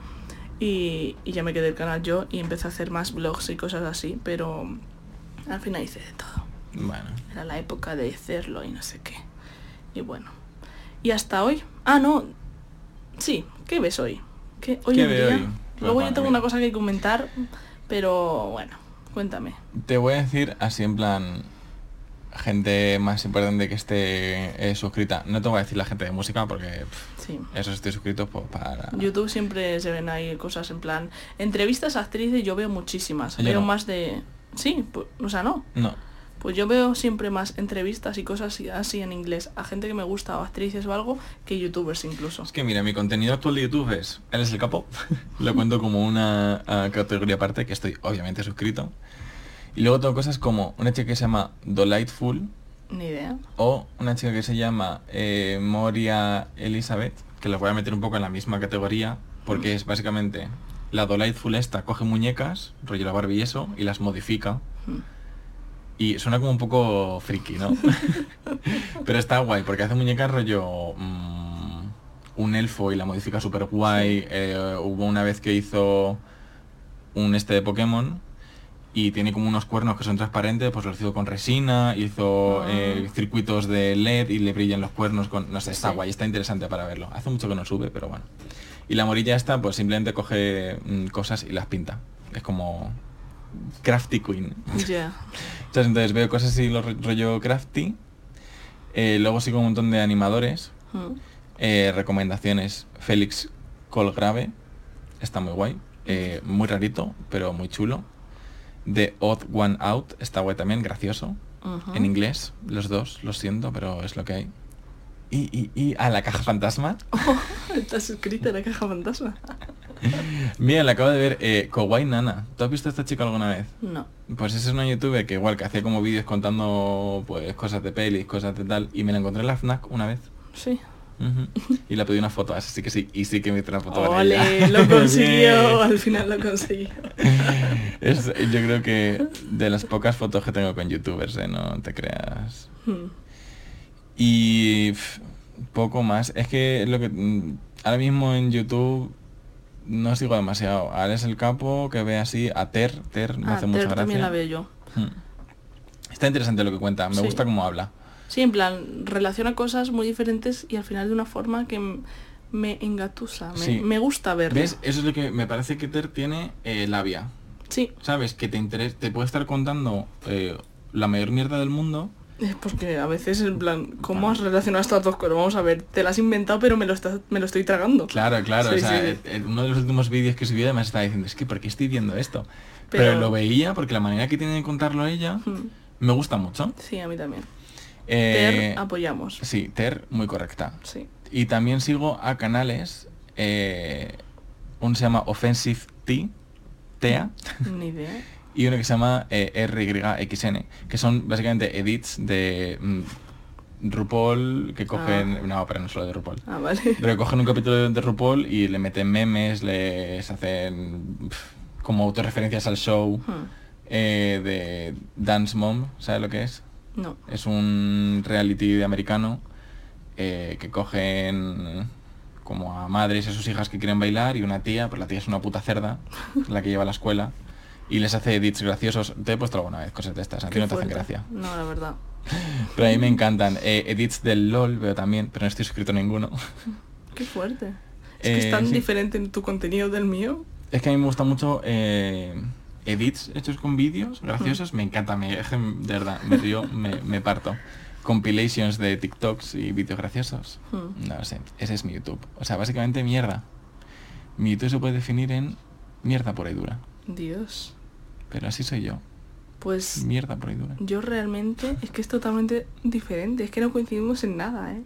Y, y ya me quedé el canal yo y empecé a hacer más vlogs y cosas así, pero al final hice de todo. Bueno. Era la época de hacerlo y no sé qué. Y bueno. Y hasta hoy. Ah, no. Sí, ¿qué ves hoy? ¿Qué, hoy ¿Qué en veo día? hoy? Luego Pues yo tengo una cosa que comentar, pero bueno, cuéntame. Te voy a decir así en plan gente más importante que esté eh, suscrita. No te voy a decir la gente de música porque pff, Sí. esos estoy suscrito pues, para... YouTube siempre se ven ahí cosas en plan. Entrevistas a actrices yo veo muchísimas. Yo veo no. más de. Sí, o sea, no. No. Pues yo veo siempre más entrevistas y cosas así- en inglés a gente que me gusta o actrices o algo que youtubers incluso. Es que mira, mi contenido actual de YouTube es Él es el capo. Lo cuento como una categoría aparte que estoy obviamente suscrito. Y luego tengo cosas como una chica que se llama Delightful Ni idea. o una chica que se llama eh, Moria Elizabeth, que la voy a meter un poco en la misma categoría, porque es básicamente la Delightful esta coge muñecas, rollo la Barbie y eso, y las modifica. Mm. Y suena como un poco friki, ¿no? Pero está guay, porque hace muñecas rollo mm, un elfo y la modifica súper guay. Eh, hubo una vez que hizo un este de Pokémon y tiene como unos cuernos que son transparentes, pues lo hizo con resina, hizo Ah. eh, circuitos de LED y le brillan los cuernos con... No sé, está Sí. guay, está interesante para verlo. Hace mucho que no sube, pero bueno. Y la morilla esta, pues simplemente coge mm, cosas y las pinta. Es como Crafty Queen. Ya. Entonces, entonces veo cosas así, lo ro- rollo crafty. Eh, luego sigo un montón de animadores. Mm. Eh, recomendaciones. Félix Colgrave. Está muy guay. Eh, muy rarito, pero muy chulo. The Odd One Out. Está guay también, gracioso. En inglés, los dos, lo siento, pero es lo que hay. Y, y, y a la caja fantasma. Estás escrita en la caja fantasma. Mira, la acabo de ver, eh, Kawaii Nana. ¿Tú has visto a esta chica alguna vez? No. Pues esa es una youtuber que igual que hacía como vídeos contando pues cosas de pelis, cosas de tal. Y me la encontré en la FNAC una vez. Sí. Y le pedí una foto, así que sí, y sí que me hizo una foto Ole, lo consiguió. Al final lo consiguió. Es, yo creo que de las pocas fotos que tengo con youtubers, ¿eh? no te creas. Hmm. Y poco más. Es que lo que mm, ahora mismo en YouTube no sigo demasiado. A Alex el Capo, que ve así, a Ter, Ter me Ah, hace mucha Ter gracia. también la veo yo. Mm. Está interesante lo que cuenta, me Sí. gusta cómo habla. Sí, en plan, relaciona cosas muy diferentes y al final de una forma que me engatusa. Me, Sí. me gusta verlo. ¿Ves? Eso es lo que me parece que Ter tiene eh, labia. Sí, ¿Sabes? Que te interes te puede estar contando eh, la mayor mierda del mundo. Es porque a veces en plan, ¿cómo has relacionado estas dos cosas? Vamos a ver, te las has inventado pero me lo, estás, me lo estoy tragando. Claro, claro. Sí, o sea, sí. eh, eh, uno de los últimos vídeos que subí además estaba diciendo, es que ¿por qué estoy viendo esto? Pero, Pero- lo veía porque la manera que tiene de contarlo ella me gusta mucho. Sí, a mí también. Eh, Ter, apoyamos. Sí, Ter, muy correcta. Sí. Y también sigo a canales, eh, uno se llama Offensive T, TEA, Ni idea. y uno que se llama eh, RYXN, que son básicamente edits de mm, RuPaul que cogen... Ah. No, pero no solo de RuPaul. Ah, vale. Pero cogen un capítulo de RuPaul y le meten memes, les hacen pf, como autorreferencias al show Hmm. eh, de Dance Mom, ¿sabes lo que es? No. Es un reality de americano eh, que cogen como a madres y a sus hijas que quieren bailar y una tía, pues la tía es una puta cerda, la que lleva a la escuela, y les hace edits graciosos. Te he puesto alguna vez cosas de estas, a ti no te hacen gracia. No, la verdad. Pero a mí me encantan. Eh, edits del LOL veo también, pero no estoy suscrito a ninguno. Qué fuerte. Es que Eh, es tan sí. diferente en tu contenido del mío. Es que a mí me gusta mucho eh, edits hechos con vídeos graciosos. Me encanta, me, de verdad, me río, me, me parto. Compilations de TikToks y vídeos graciosos. Hmm. No lo sé, ese es mi YouTube. O sea, básicamente mierda. Mi YouTube se puede definir en mierda pura y dura. Dios. Pero así soy yo. Pues Mierda pura y dura. yo realmente es que es totalmente diferente. Es que no coincidimos en nada, ¿eh?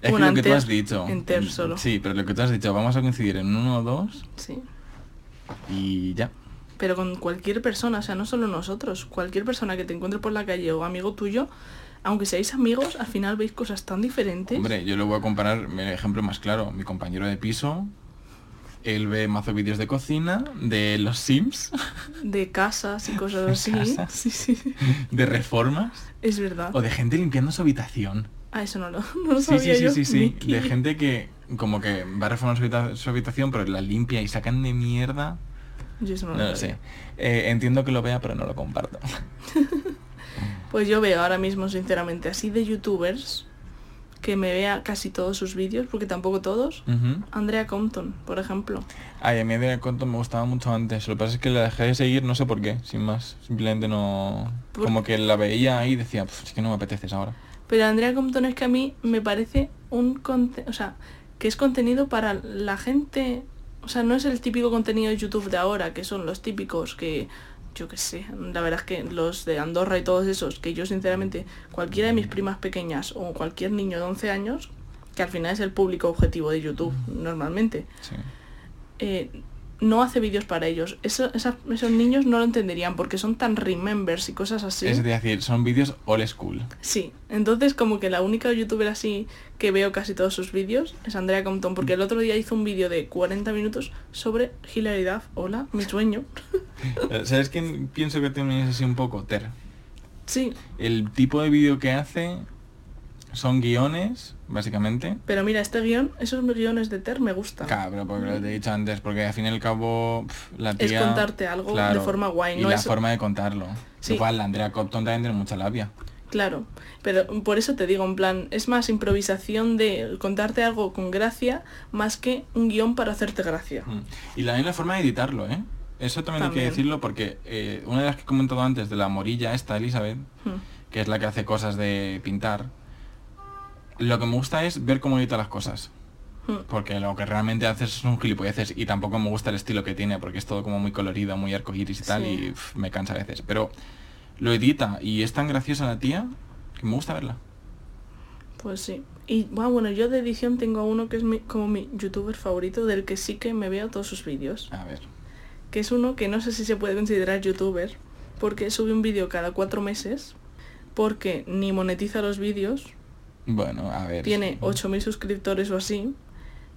Es Bueno, que lo que tú has dicho. en Ter solo. Sí, pero lo que tú has dicho, vamos a coincidir en uno o dos Sí. y ya. Pero con cualquier persona, o sea, no solo nosotros, cualquier persona que te encuentre por la calle o amigo tuyo, aunque seáis amigos, al final veis cosas tan diferentes. Hombre, yo lo voy a comparar, el ejemplo más claro, mi compañero de piso, él ve mazo vídeos de cocina, de los Sims, De casas y cosas De así. casas. Sí, sí. de reformas, Es verdad. o de gente limpiando su habitación. Ah, eso no lo, no lo Sí, sabía sí, sí, yo. sí, sí, de gente que como que va a reformar su, habita- su habitación, pero la limpia y sacan de mierda. Yo eso no, No lo lo sé. Eh, entiendo que lo vea, pero no lo comparto. Pues yo veo ahora mismo, sinceramente, así de youtubers, que me vea casi todos sus vídeos, porque tampoco todos. Andrea Compton, por ejemplo. Ay, a mí de Conto me gustaba mucho antes. Lo que pasa es que la dejé de seguir, no sé por qué, sin más. Simplemente no... ¿Por Como que la veía ahí y decía, "Pf, es que no me apeteces ahora. Pero Andrea Compton es que a mí me parece un conte o sea, que es contenido para la gente, o sea, no es el típico contenido de YouTube de ahora, que son los típicos que yo qué sé, la verdad es que los de Andorra y todos esos, que yo sinceramente, cualquiera de mis primas pequeñas o cualquier niño de 11 años, que al final es el público objetivo de YouTube normalmente, Sí. eh, no hace vídeos para ellos. Eso- esa- esos niños no lo entenderían porque son tan remembers y cosas así. Es decir, son vídeos old school. Sí, entonces como que la única youtuber así que veo casi todos sus vídeos es Andrea Compton, porque el otro día hizo un vídeo de 40 minutos sobre Hilary Duff. Hola, mi sueño. ¿Sabes quién pienso que también así un poco? Ter. sí, El tipo de vídeo que hace son guiones, básicamente. pero mira, este guion, esos guiones de Ter me gustan. Claro, porque lo he dicho antes, porque al fin y al cabo la Es tía... contarte algo de forma guay, y no la es- forma de contarlo. Sí. Igual, la Andrea Compton también tiene mucha labia. Claro, pero por eso te digo, en plan, es más improvisación de contarte algo con gracia más que un guion para hacerte gracia. Mm. Y la la forma de editarlo, ¿eh? Eso también, hay También. que decirlo porque eh, una de las que he comentado antes de la morilla esta, Elizabeth, Hmm. que es la que hace cosas de pintar, lo que me gusta es ver cómo edita las cosas. Hmm. Porque lo que realmente haces son gilipolleces y tampoco me gusta el estilo que tiene porque es todo como muy colorido, muy arcoíris y tal Sí. y me cansa a veces. Pero lo edita y es tan graciosa la tía que me gusta verla. Pues sí. Y bueno, bueno, yo de edición tengo a uno que es mi, como mi youtuber favorito, del que sí que me veo todos sus vídeos. A ver. Que es uno que no sé si se puede considerar youtuber, porque sube un vídeo cada cuatro meses, porque ni monetiza los vídeos, Bueno, a ver. tiene 8.000 suscriptores o así,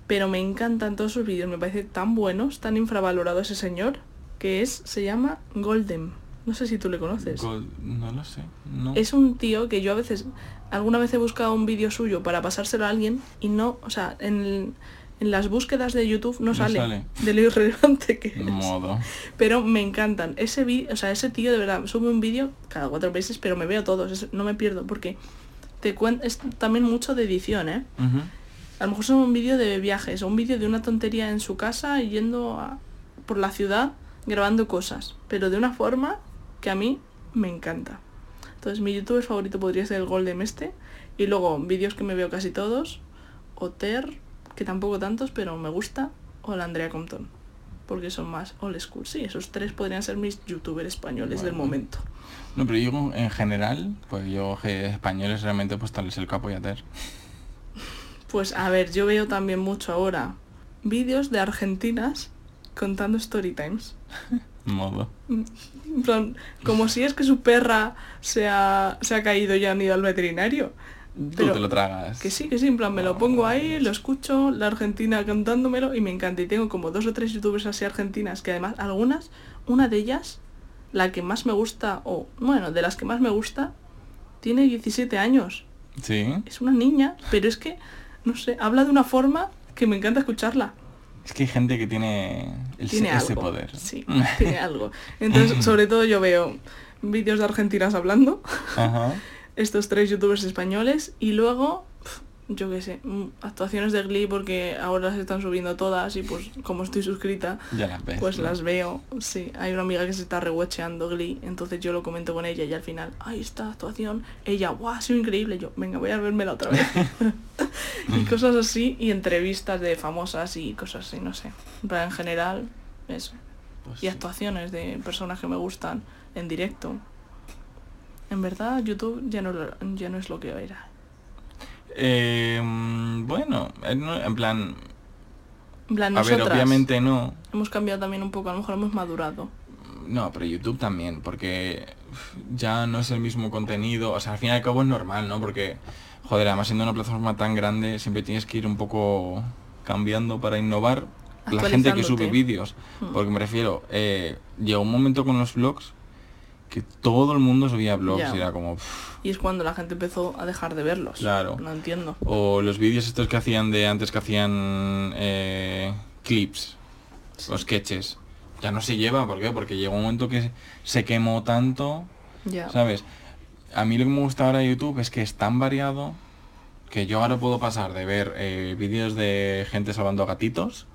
pero me encantan todos sus vídeos, me parece tan buenos, tan infravalorado ese señor, que es, se llama Golden. No sé si tú le conoces. No lo sé. No. Es un tío que yo a veces, alguna vez he buscado un vídeo suyo para pasárselo a alguien y no, o sea, en, en las búsquedas de YouTube no, No sale, sale. de lo irrelevante que es. Modo. Pero me encantan. Ese vídeo, o sea, ese tío de verdad sube un vídeo cada cuatro meses, pero me veo todos, no me pierdo porque te es también mucho de edición, ¿eh? Ujú. A lo mejor son un vídeo de viajes o un vídeo de una tontería en su casa yendo a- por la ciudad grabando cosas, pero de una forma que a mí me encanta. Entonces mi youtuber favorito podría ser el Golden este y luego vídeos que me veo casi todos, o Ter, que tampoco tantos, pero me gusta, o la Andrea Compton, porque son más old school. Sí, esos tres podrían ser mis youtubers españoles del momento. No, pero yo en general, pues yo que españoles realmente pues tal es el capo y a ter. Pues a ver, yo veo también mucho ahora vídeos de argentinas contando story times. Modo. En plan, como si es que su perra se ha, se ha caído y han ido al veterinario. Tú te lo tragas. Que sí, que sí, en plan, me lo pongo ahí, lo escucho, la argentina cantándomelo y me encanta. Y tengo como dos o tres youtubers así argentinas que además, algunas, una de ellas, la que más me gusta, o bueno, de las que más me gusta, tiene 17 años. Sí. Es una niña, pero es que, no sé, habla de una forma que me encanta escucharla. Es que hay gente que tiene el, tiene ese algo. poder. Sí, tiene algo. Entonces, sobre todo yo veo vídeos de argentinas hablando, Ajá. estos tres youtubers españoles, y luego, yo qué sé, mm, actuaciones de Glee porque ahora se están subiendo todas y pues como estoy suscrita, Ya las ves. pues ¿no? las veo. Sí, hay una amiga que se está rewatcheando Glee, entonces yo lo comento con ella y al final, ay, esta actuación, ella, guau, ha sido increíble. Yo, venga, voy a vérmela otra vez. y cosas así, y entrevistas de famosas y cosas así, no sé. Pero en general, eso. Pues Y sí. actuaciones de personas que me gustan en directo. En verdad, YouTube ya no, ya no es lo que era. Eh, mm, bueno, no, en plan, En plan, a ver, obviamente no. hemos cambiado también un poco, a lo mejor hemos madurado. No, pero YouTube también, porque ya no es el mismo contenido. O sea, al fin y al cabo es normal, ¿no? Porque, joder, además siendo una plataforma tan grande, siempre tienes que ir un poco cambiando para innovar la gente que sube vídeos. Hmm. Porque me refiero, eh, llegó un momento con los vlogs que todo el mundo subía vlogs Ya. y era como... Y es cuando la gente empezó a dejar de verlos. Claro. No entiendo. o los vídeos estos que hacían de antes que hacían eh, clips o sketches. Ya no se lleva, ¿por qué? Porque llegó un momento que se quemó tanto, Ya. ¿sabes? A mí lo que me gusta ahora de YouTube es que es tan variado que yo ahora puedo pasar de ver eh, vídeos de gente salvando a gatitos.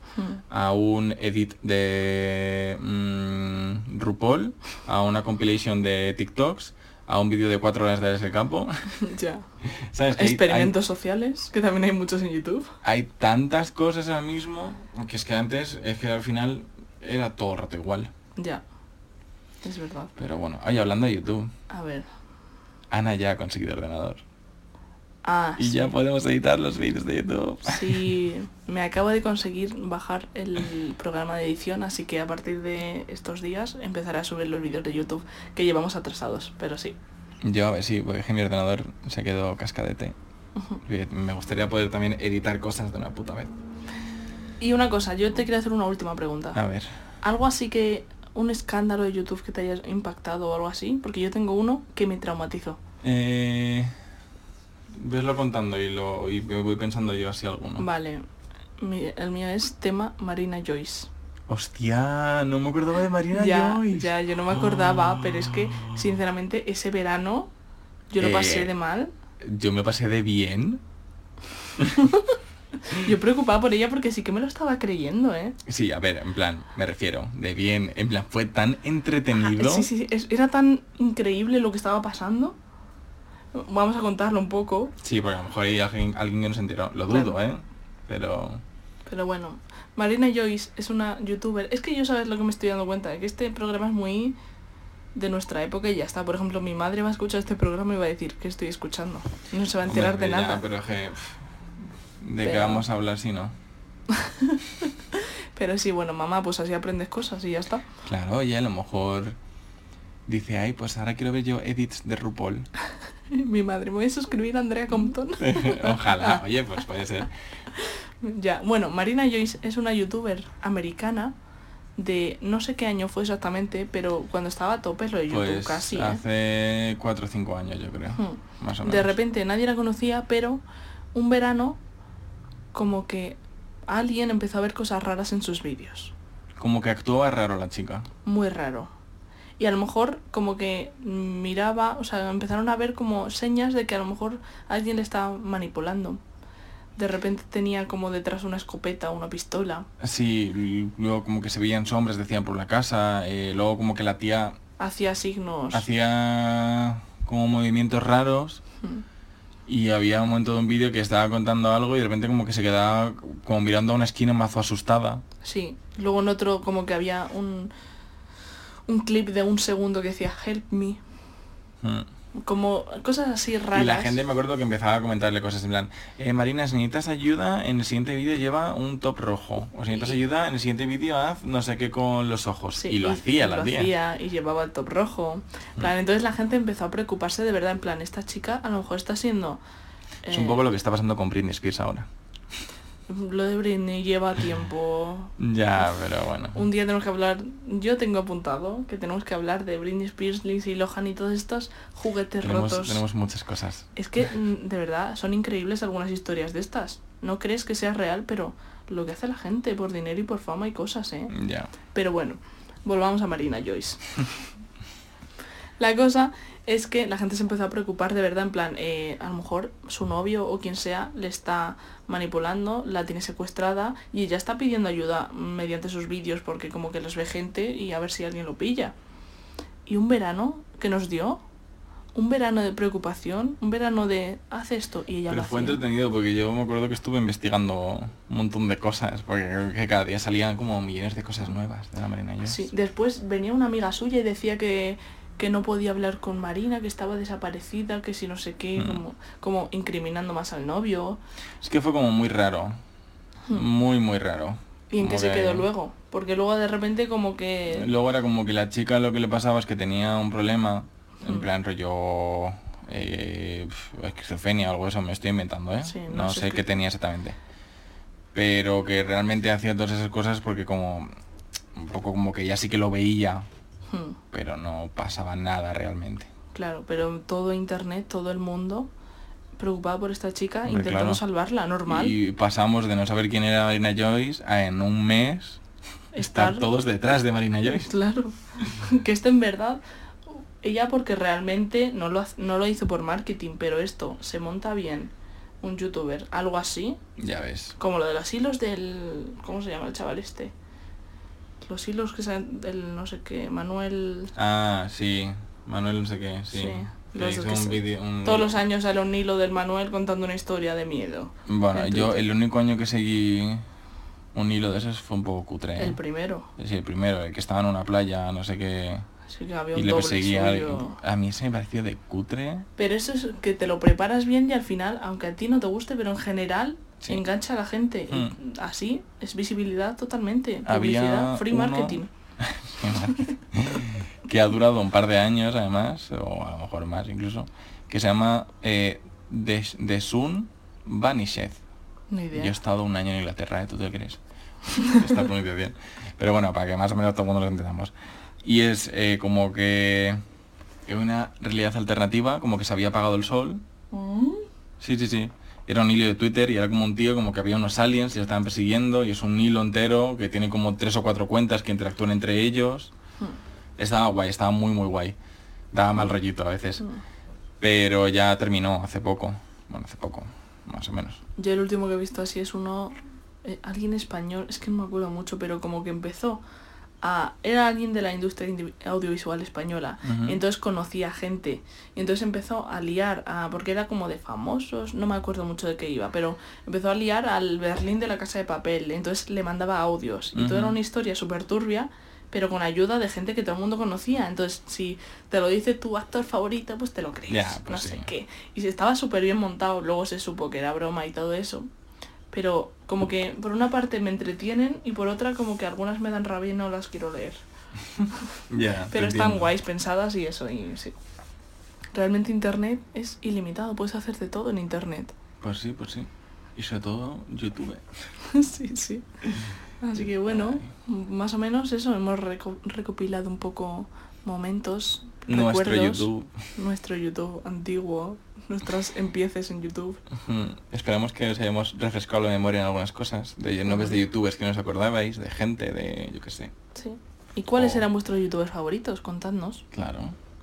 A un edit de mm, RuPaul, a una compilation de TikToks, a un vídeo de cuatro horas de ese campo. ya. ¿Sabes? Que hay- Experimentos sociales, que también hay muchos en YouTube. hay tantas cosas ahora mismo que es que antes es que al final era todo el rato igual. Ya. Es verdad. Pero bueno, oye, hablando de YouTube, A ver. Ana ya ha conseguido ordenador. Ah, Y sí. ya podemos editar los vídeos de YouTube. Sí, me acabo de conseguir bajar el programa de edición, así que a partir de estos días empezaré a subir los vídeos de YouTube que llevamos atrasados, pero sí. Yo a ver sí, porque mi ordenador se quedó cascadete. Me gustaría poder también editar cosas de una puta vez. Y una cosa, yo te quería hacer una última pregunta. A ver. Algo así que un escándalo de YouTube que te haya impactado o algo así, porque yo tengo uno que me traumatizó. Eh, veslo contando y, lo, y voy pensando yo así alguno. Vale, mi- el mío es tema Marina Joyce. Hostia, no me acordaba de Marina ya, Joyce. ya, yo no me acordaba, pero es que sinceramente ese verano yo lo Eh, pasé de mal. Yo me pasé de bien. Yo preocupada por ella porque sí que me lo estaba creyendo, ¿eh? Sí, a ver, en plan, me refiero, de bien, en plan, fue tan entretenido. Sí, sí, sí, era tan increíble lo que estaba pasando. Vamos a contarlo un poco, Sí, porque a lo mejor hay alguien, alguien que no se enteró. Lo dudo, Claro. ¿eh? Pero... pero bueno. Marina Joyce es una youtuber. Es que yo sabes lo que me estoy dando cuenta, que este programa es muy de nuestra época y ya está. Por ejemplo, mi madre va a escuchar este programa y va a decir que estoy escuchando. No se va a enterar Hombre, de ya, nada. pero que... ¿De qué vamos a hablar si no? Pero sí, bueno, mamá, pues así aprendes cosas y ya está. Claro, y a lo mejor dice, ay, pues ahora quiero ver yo edits de RuPaul. Mi madre, me voy a suscribir a Andrea Compton. Ojalá, oye, pues puede ser. ya, bueno, Marina Joyce es una youtuber americana de no sé qué año fue exactamente, pero cuando estaba a tope lo de YouTube Pues casi. ¿eh? hace 4 o 5 años, yo creo. Hmm. Más o menos. De repente nadie la conocía, pero un verano como que alguien empezó a ver cosas raras en sus vídeos. Como que actuaba raro la chica. Muy raro. Y a lo mejor como que miraba, o sea, empezaron a ver como señas de que a lo mejor alguien le estaba manipulando. De repente tenía como detrás una escopeta o una pistola. Sí, luego como que se veían sombras, decían por la casa. eh, luego como que la tía Hacía signos. hacía como movimientos raros. Y había un momento de un vídeo que estaba contando algo y de repente como que se quedaba como mirando a una esquina mazo asustada. Sí. Luego en otro como que había un, un clip de un segundo que decía Help me. Mm. Como cosas así raras. Y la gente me acuerdo que empezaba a comentarle cosas en plan, eh, Marina, si necesitas ayuda, en el siguiente vídeo lleva un top rojo. O si necesitas ayuda, en el siguiente vídeo haz no sé qué con los ojos. Sí, y lo hacía y la lo tía. Hacía, y llevaba el top rojo. Plan, entonces la gente empezó a preocuparse de verdad, en plan, esta chica a lo mejor está siendo... Es eh, un poco lo que está pasando con Britney Spears ahora. Lo de Britney lleva tiempo. Ya, pero bueno. Un día tenemos que hablar, yo tengo apuntado que tenemos que hablar de Britney Spears, Lindsay Lohan y todos estos juguetes Tenemos, rotos. tenemos muchas cosas. Es que, mm, de verdad, son increíbles algunas historias de estas. No crees que sea real, pero lo que hace la gente por dinero y por fama y cosas, ¿eh? Ya. Pero bueno, volvamos a Marina Joyce. la cosa es que la gente se empezó a preocupar de verdad, en plan, eh, a lo mejor su novio o quien sea le está manipulando, la tiene secuestrada y ella está pidiendo ayuda mediante sus vídeos porque como que los ve gente y a ver si alguien lo pilla. Y un verano que nos dio, un verano de preocupación, un verano de hace esto y ella Pero lo fue hacía. entretenido porque yo me acuerdo que estuve investigando un montón de cosas, porque creo que cada día salían como millones de cosas nuevas de la Marina. Sí, después venía una amiga suya y decía que, que no podía hablar con Marina, que estaba desaparecida, que si no sé qué, Mm. como, como incriminando más al novio. Es que fue como muy raro. Hmm. Muy, muy raro. ¿Y en qué se que- quedó luego? Porque luego de repente como que... Luego era como que la chica lo que le pasaba es que tenía un problema, en Mm. plan rollo eh, esquizofrenia o algo de eso, me estoy inventando, ¿eh? Sí, no no sé qué tenía exactamente. Pero que realmente hacía todas esas cosas porque como un poco como que ya sí que lo veía, Hmm, pero no pasaba nada realmente. claro, pero todo internet, todo el mundo preocupado por esta chica, Hombre, intentando claro. salvarla, normal. Y pasamos de no saber quién era Marina Joyce a en un mes estar, Estar- todos detrás de Marina Joyce. Claro, que esto en verdad, ella porque realmente no lo, no lo hizo por marketing, pero esto se monta bien, un youtuber, algo así, Ya ves. como lo de los hilos del... ¿Cómo se llama el chaval este? Los hilos que salen del no sé qué, Manuel... Ah, sí. Manuel no sé qué, sí. Sí, Que los hizo que un se- vídeo- un- Todos los años sale un hilo del Manuel contando una historia de miedo. Bueno, en yo el único año que seguí un hilo de esos fue un poco cutre. ¿eh? El primero. Sí, el primero, el que estaba en una playa, no sé qué, Así que había y un le doble perseguía a alguien. suyo. A mí ese me pareció de cutre. Pero eso es que te lo preparas bien y al final, aunque a ti no te guste, pero en general Sí. engancha a la gente. Hmm. así es visibilidad totalmente. Publicidad, free uno- marketing. que ha durado un par de años además, o a lo mejor más incluso, que se llama eh, The, The Sun Vanished. Idea. Yo he estado un año en Inglaterra, ¿eh? ¿tú te crees? Pronunciación. Pero bueno, para que más o menos todo el mundo lo entendamos. Y es eh, como que una realidad alternativa, como que se había apagado el sol. Mm, Sí, sí, sí. Era un hilo de Twitter y era como un tío, como que había unos aliens y lo estaban persiguiendo y es un hilo entero que tiene como tres o cuatro cuentas que interactúan entre ellos. hmm, Estaba guay, estaba muy muy guay. Daba mal rollito a veces. hmm. Pero ya terminó hace poco. Bueno, hace poco, más o menos. Yo el último que he visto así es uno, eh, alguien español, es que no me acuerdo mucho, pero como que empezó a... Era alguien de la industria audiovisual española, entonces conocía gente, y entonces empezó a liar, a, porque era como de famosos, no me acuerdo mucho de qué iba, pero empezó a liar al Berlín de la Casa de Papel, entonces le mandaba audios, y todo era una historia súper turbia, pero con ayuda de gente que todo el mundo conocía. Entonces, si te lo dice tu actor favorito, pues te lo crees. Pues no sí. sé qué. Y si estaba súper bien montado, luego se supo que era broma y todo eso. Pero como que por una parte me entretienen y por otra como que algunas me dan rabia y no las quiero leer. Pero están entiendo. guays pensadas y eso, y sí. Realmente internet es ilimitado, puedes hacer de todo en internet. Pues sí, pues sí. Y sobre todo YouTube. sí, sí. Así que bueno, más o menos eso, hemos reco- recopilado un poco momentos, Nuestro recuerdos, YouTube. nuestro YouTube antiguo, nuestras empieces en YouTube. Esperamos que os hayamos refrescado la memoria en algunas cosas. De nombres de youtubers que no os acordabais, de gente, de yo qué sé. Sí. ¿Y cuáles Oh. eran vuestros youtubers favoritos? Contadnos. Claro.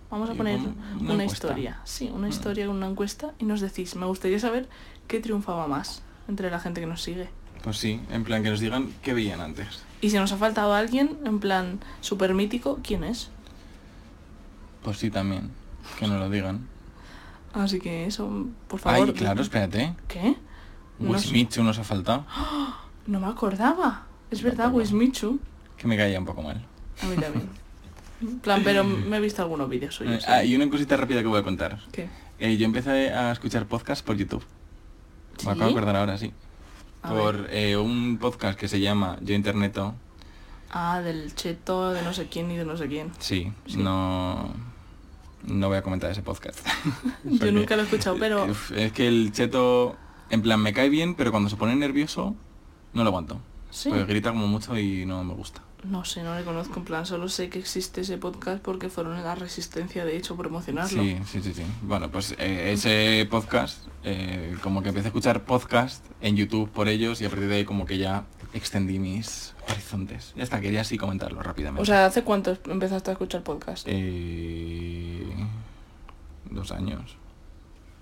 Vamos a poner una, historia. Sí, una Mm. historia con una encuesta y nos decís, me gustaría saber qué triunfaba más entre la gente que nos sigue. Pues sí, en plan que nos digan qué veían antes. Y si nos ha faltado alguien, en plan super mítico, ¿quién es? Pues sí también. Que nos lo digan. Así que eso, por favor. Ay, claro, espérate. ¿Qué? No. Wismichu nos ha faltado. No me acordaba. Es Yo verdad. Wismichu. Que me caía un poco mal. A mí también. En plan, pero me he visto algunos vídeos suyos. ah, y una cosita rápida que voy a contar. ¿Qué? Eh, yo empecé a escuchar podcast por YouTube. ¿Sí? Me acabo de acordar ahora, sí. A por eh, un podcast que se llama Yo Interneto. Ah, del cheto de no sé quién y de no sé quién. Sí, Sí. no... No voy a comentar ese podcast. Yo nunca lo he escuchado, pero... es que el cheto, en plan, me cae bien, pero cuando se pone nervioso, no lo aguanto. Sí. Porque grita como mucho y no me gusta. No sé, no le conozco. En plan, solo sé que existe ese podcast porque fueron en la resistencia, de hecho, promocionarlo. Sí, sí, sí, sí. Bueno, pues eh, ese podcast, eh, como que empecé a escuchar podcast en YouTube por ellos y a partir de ahí como que ya extendí mis horizontes. Ya está, quería así comentarlo rápidamente. O sea, ¿hace cuánto empezaste a escuchar podcast? Eh, dos años,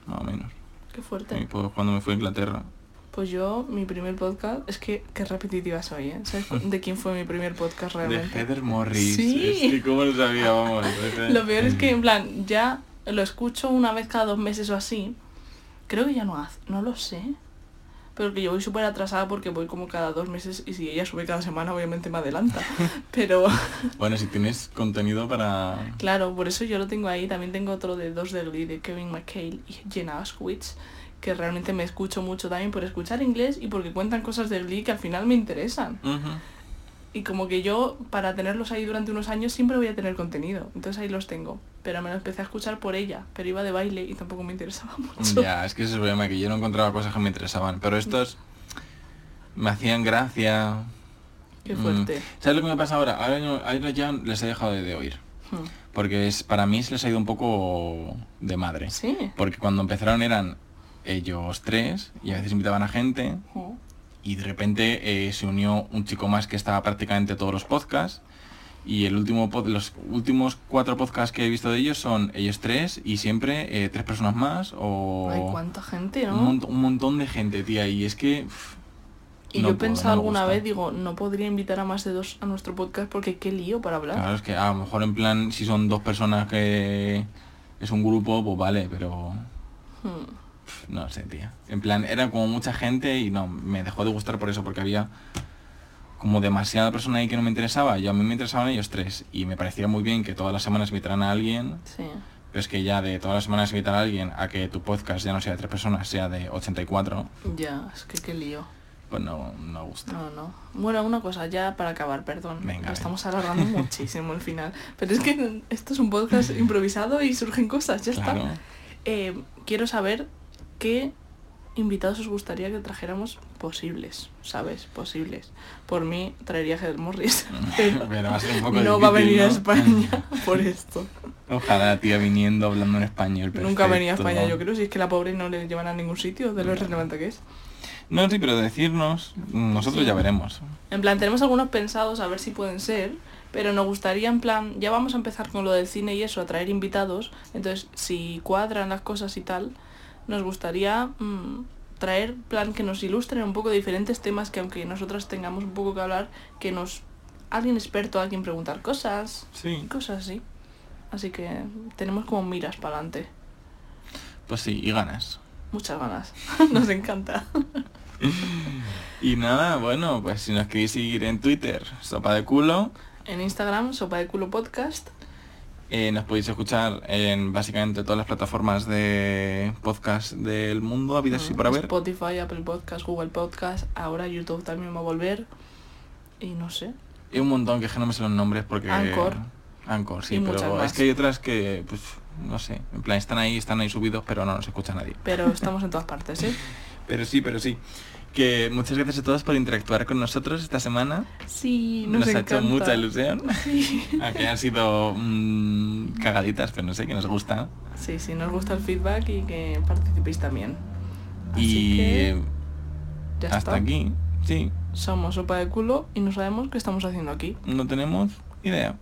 más o menos. Qué fuerte. Y pues cuando me fui a Inglaterra. Pues yo, mi primer podcast, es que qué repetitiva soy, ¿eh? ¿Sabes de quién fue mi primer podcast De realmente? Heather Morris. Sí. Es que cómo lo sabía, vamos. Lo peor es que, en plan, ya lo escucho una vez cada dos meses o así. Creo que ya no hace, no lo sé. Pero que yo voy súper atrasada porque voy como cada dos meses y si ella sube cada semana obviamente me adelanta. Pero Bueno, si tienes contenido para... claro, por eso yo lo tengo ahí. También tengo otro de dos de Glee de Kevin McHale y Jenna Auschwitz que realmente me escucho mucho también por escuchar inglés y porque cuentan cosas de Glee que al final me interesan. Y como que yo, para tenerlos ahí durante unos años, siempre voy a tener contenido. Entonces ahí los tengo. Pero me lo empecé a escuchar por ella. Pero iba de baile y tampoco me interesaba mucho. Ya, es que ese es el problema, que yo no encontraba cosas que me interesaban. Pero estos me hacían gracia. Qué Mm. fuerte. ¿Sabes lo que me pasa ahora? Ahora, no- ahora ya les he dejado de, de oír. Hmm. Porque es, para mí se les ha ido un poco de madre. Sí. Porque cuando empezaron eran ellos tres y a veces invitaban a gente Oh. Y de repente eh, se unió un chico más que estaba prácticamente todos los podcasts y el último pod- los últimos cuatro podcasts que he visto de ellos son ellos tres y siempre eh, tres personas más o Ay, cuánta gente, ¿no? un, mont- un montón de gente tía y es que y no yo he pensado no alguna gusta. vez, digo, no podría invitar a más de dos a nuestro podcast porque qué lío para hablar. claro es que a lo mejor en plan si son dos personas que es un grupo pues vale pero Hmm. No sé tía en plan era como mucha gente y no me dejó de gustar por eso porque había como demasiada persona ahí que no me interesaba yo a mí me interesaban ellos tres y me parecía muy bien que todas las semanas invitaran a alguien Sí. pero es que ya de todas las semanas invitar a alguien a que tu podcast ya no sea de tres personas sea de 84 Ya, es que qué lío. pues no no gusta No, no. Bueno, una cosa ya para acabar, perdón. Venga. estamos alargando muchísimo el final. Pero es que esto es un podcast improvisado y surgen cosas, ya claro está. Eh, quiero saber qué invitados os gustaría que trajéramos posibles, ¿sabes? Posibles. Por mí traería a Heather Morris. pero Pero va a ser un poco no va a venir a. España por esto. ojalá tía viniendo hablando en español Nunca venía a. España, yo creo, si es que la pobre no le llevan a ningún sitio de lo relevante que es. no sí pero decirnos nosotros Sí. ya veremos En plan, tenemos algunos pensados a ver si pueden ser, pero nos gustaría, en plan, ya vamos a empezar con lo del cine y eso, a traer invitados. Entonces, si cuadran las cosas y tal, nos gustaría mm, traer, plan, que nos ilustren un poco diferentes temas que aunque nosotras tengamos un poco que hablar, que nos... Alguien experto, alguien preguntar cosas, sí cosas así. Así que tenemos como miras para adelante. pues sí y ganas Muchas ganas. nos encanta. Y nada, bueno, pues si nos queréis seguir en Twitter, sopa de culo, En Instagram, Sopa de Culo Podcast. Eh, nos podéis escuchar en básicamente todas las plataformas de podcast del mundo, habidas y por haber. Spotify, Apple Podcast, Google Podcast. Ahora YouTube también va a volver. Y no sé. Y un montón que es que no me sé los nombres porque... Anchor. Anchor, sí, Y pero es que hay otras que, pues, no sé, en plan están ahí, están ahí subidos, pero no nos escucha nadie. Pero estamos en todas partes, ¿eh? Pero sí, pero sí. Que muchas gracias a todos por interactuar con nosotros esta semana. Sí, nos, Nos, ha hecho mucha ilusión. Sí. Aunque han sido mm, cagaditas, pero no sé, que nos gusta. sí, sí, nos gusta el feedback y que participéis también. Así y que ya hasta está. aquí, sí, Somos Sopa de Culo y no sabemos qué estamos haciendo aquí. no tenemos idea.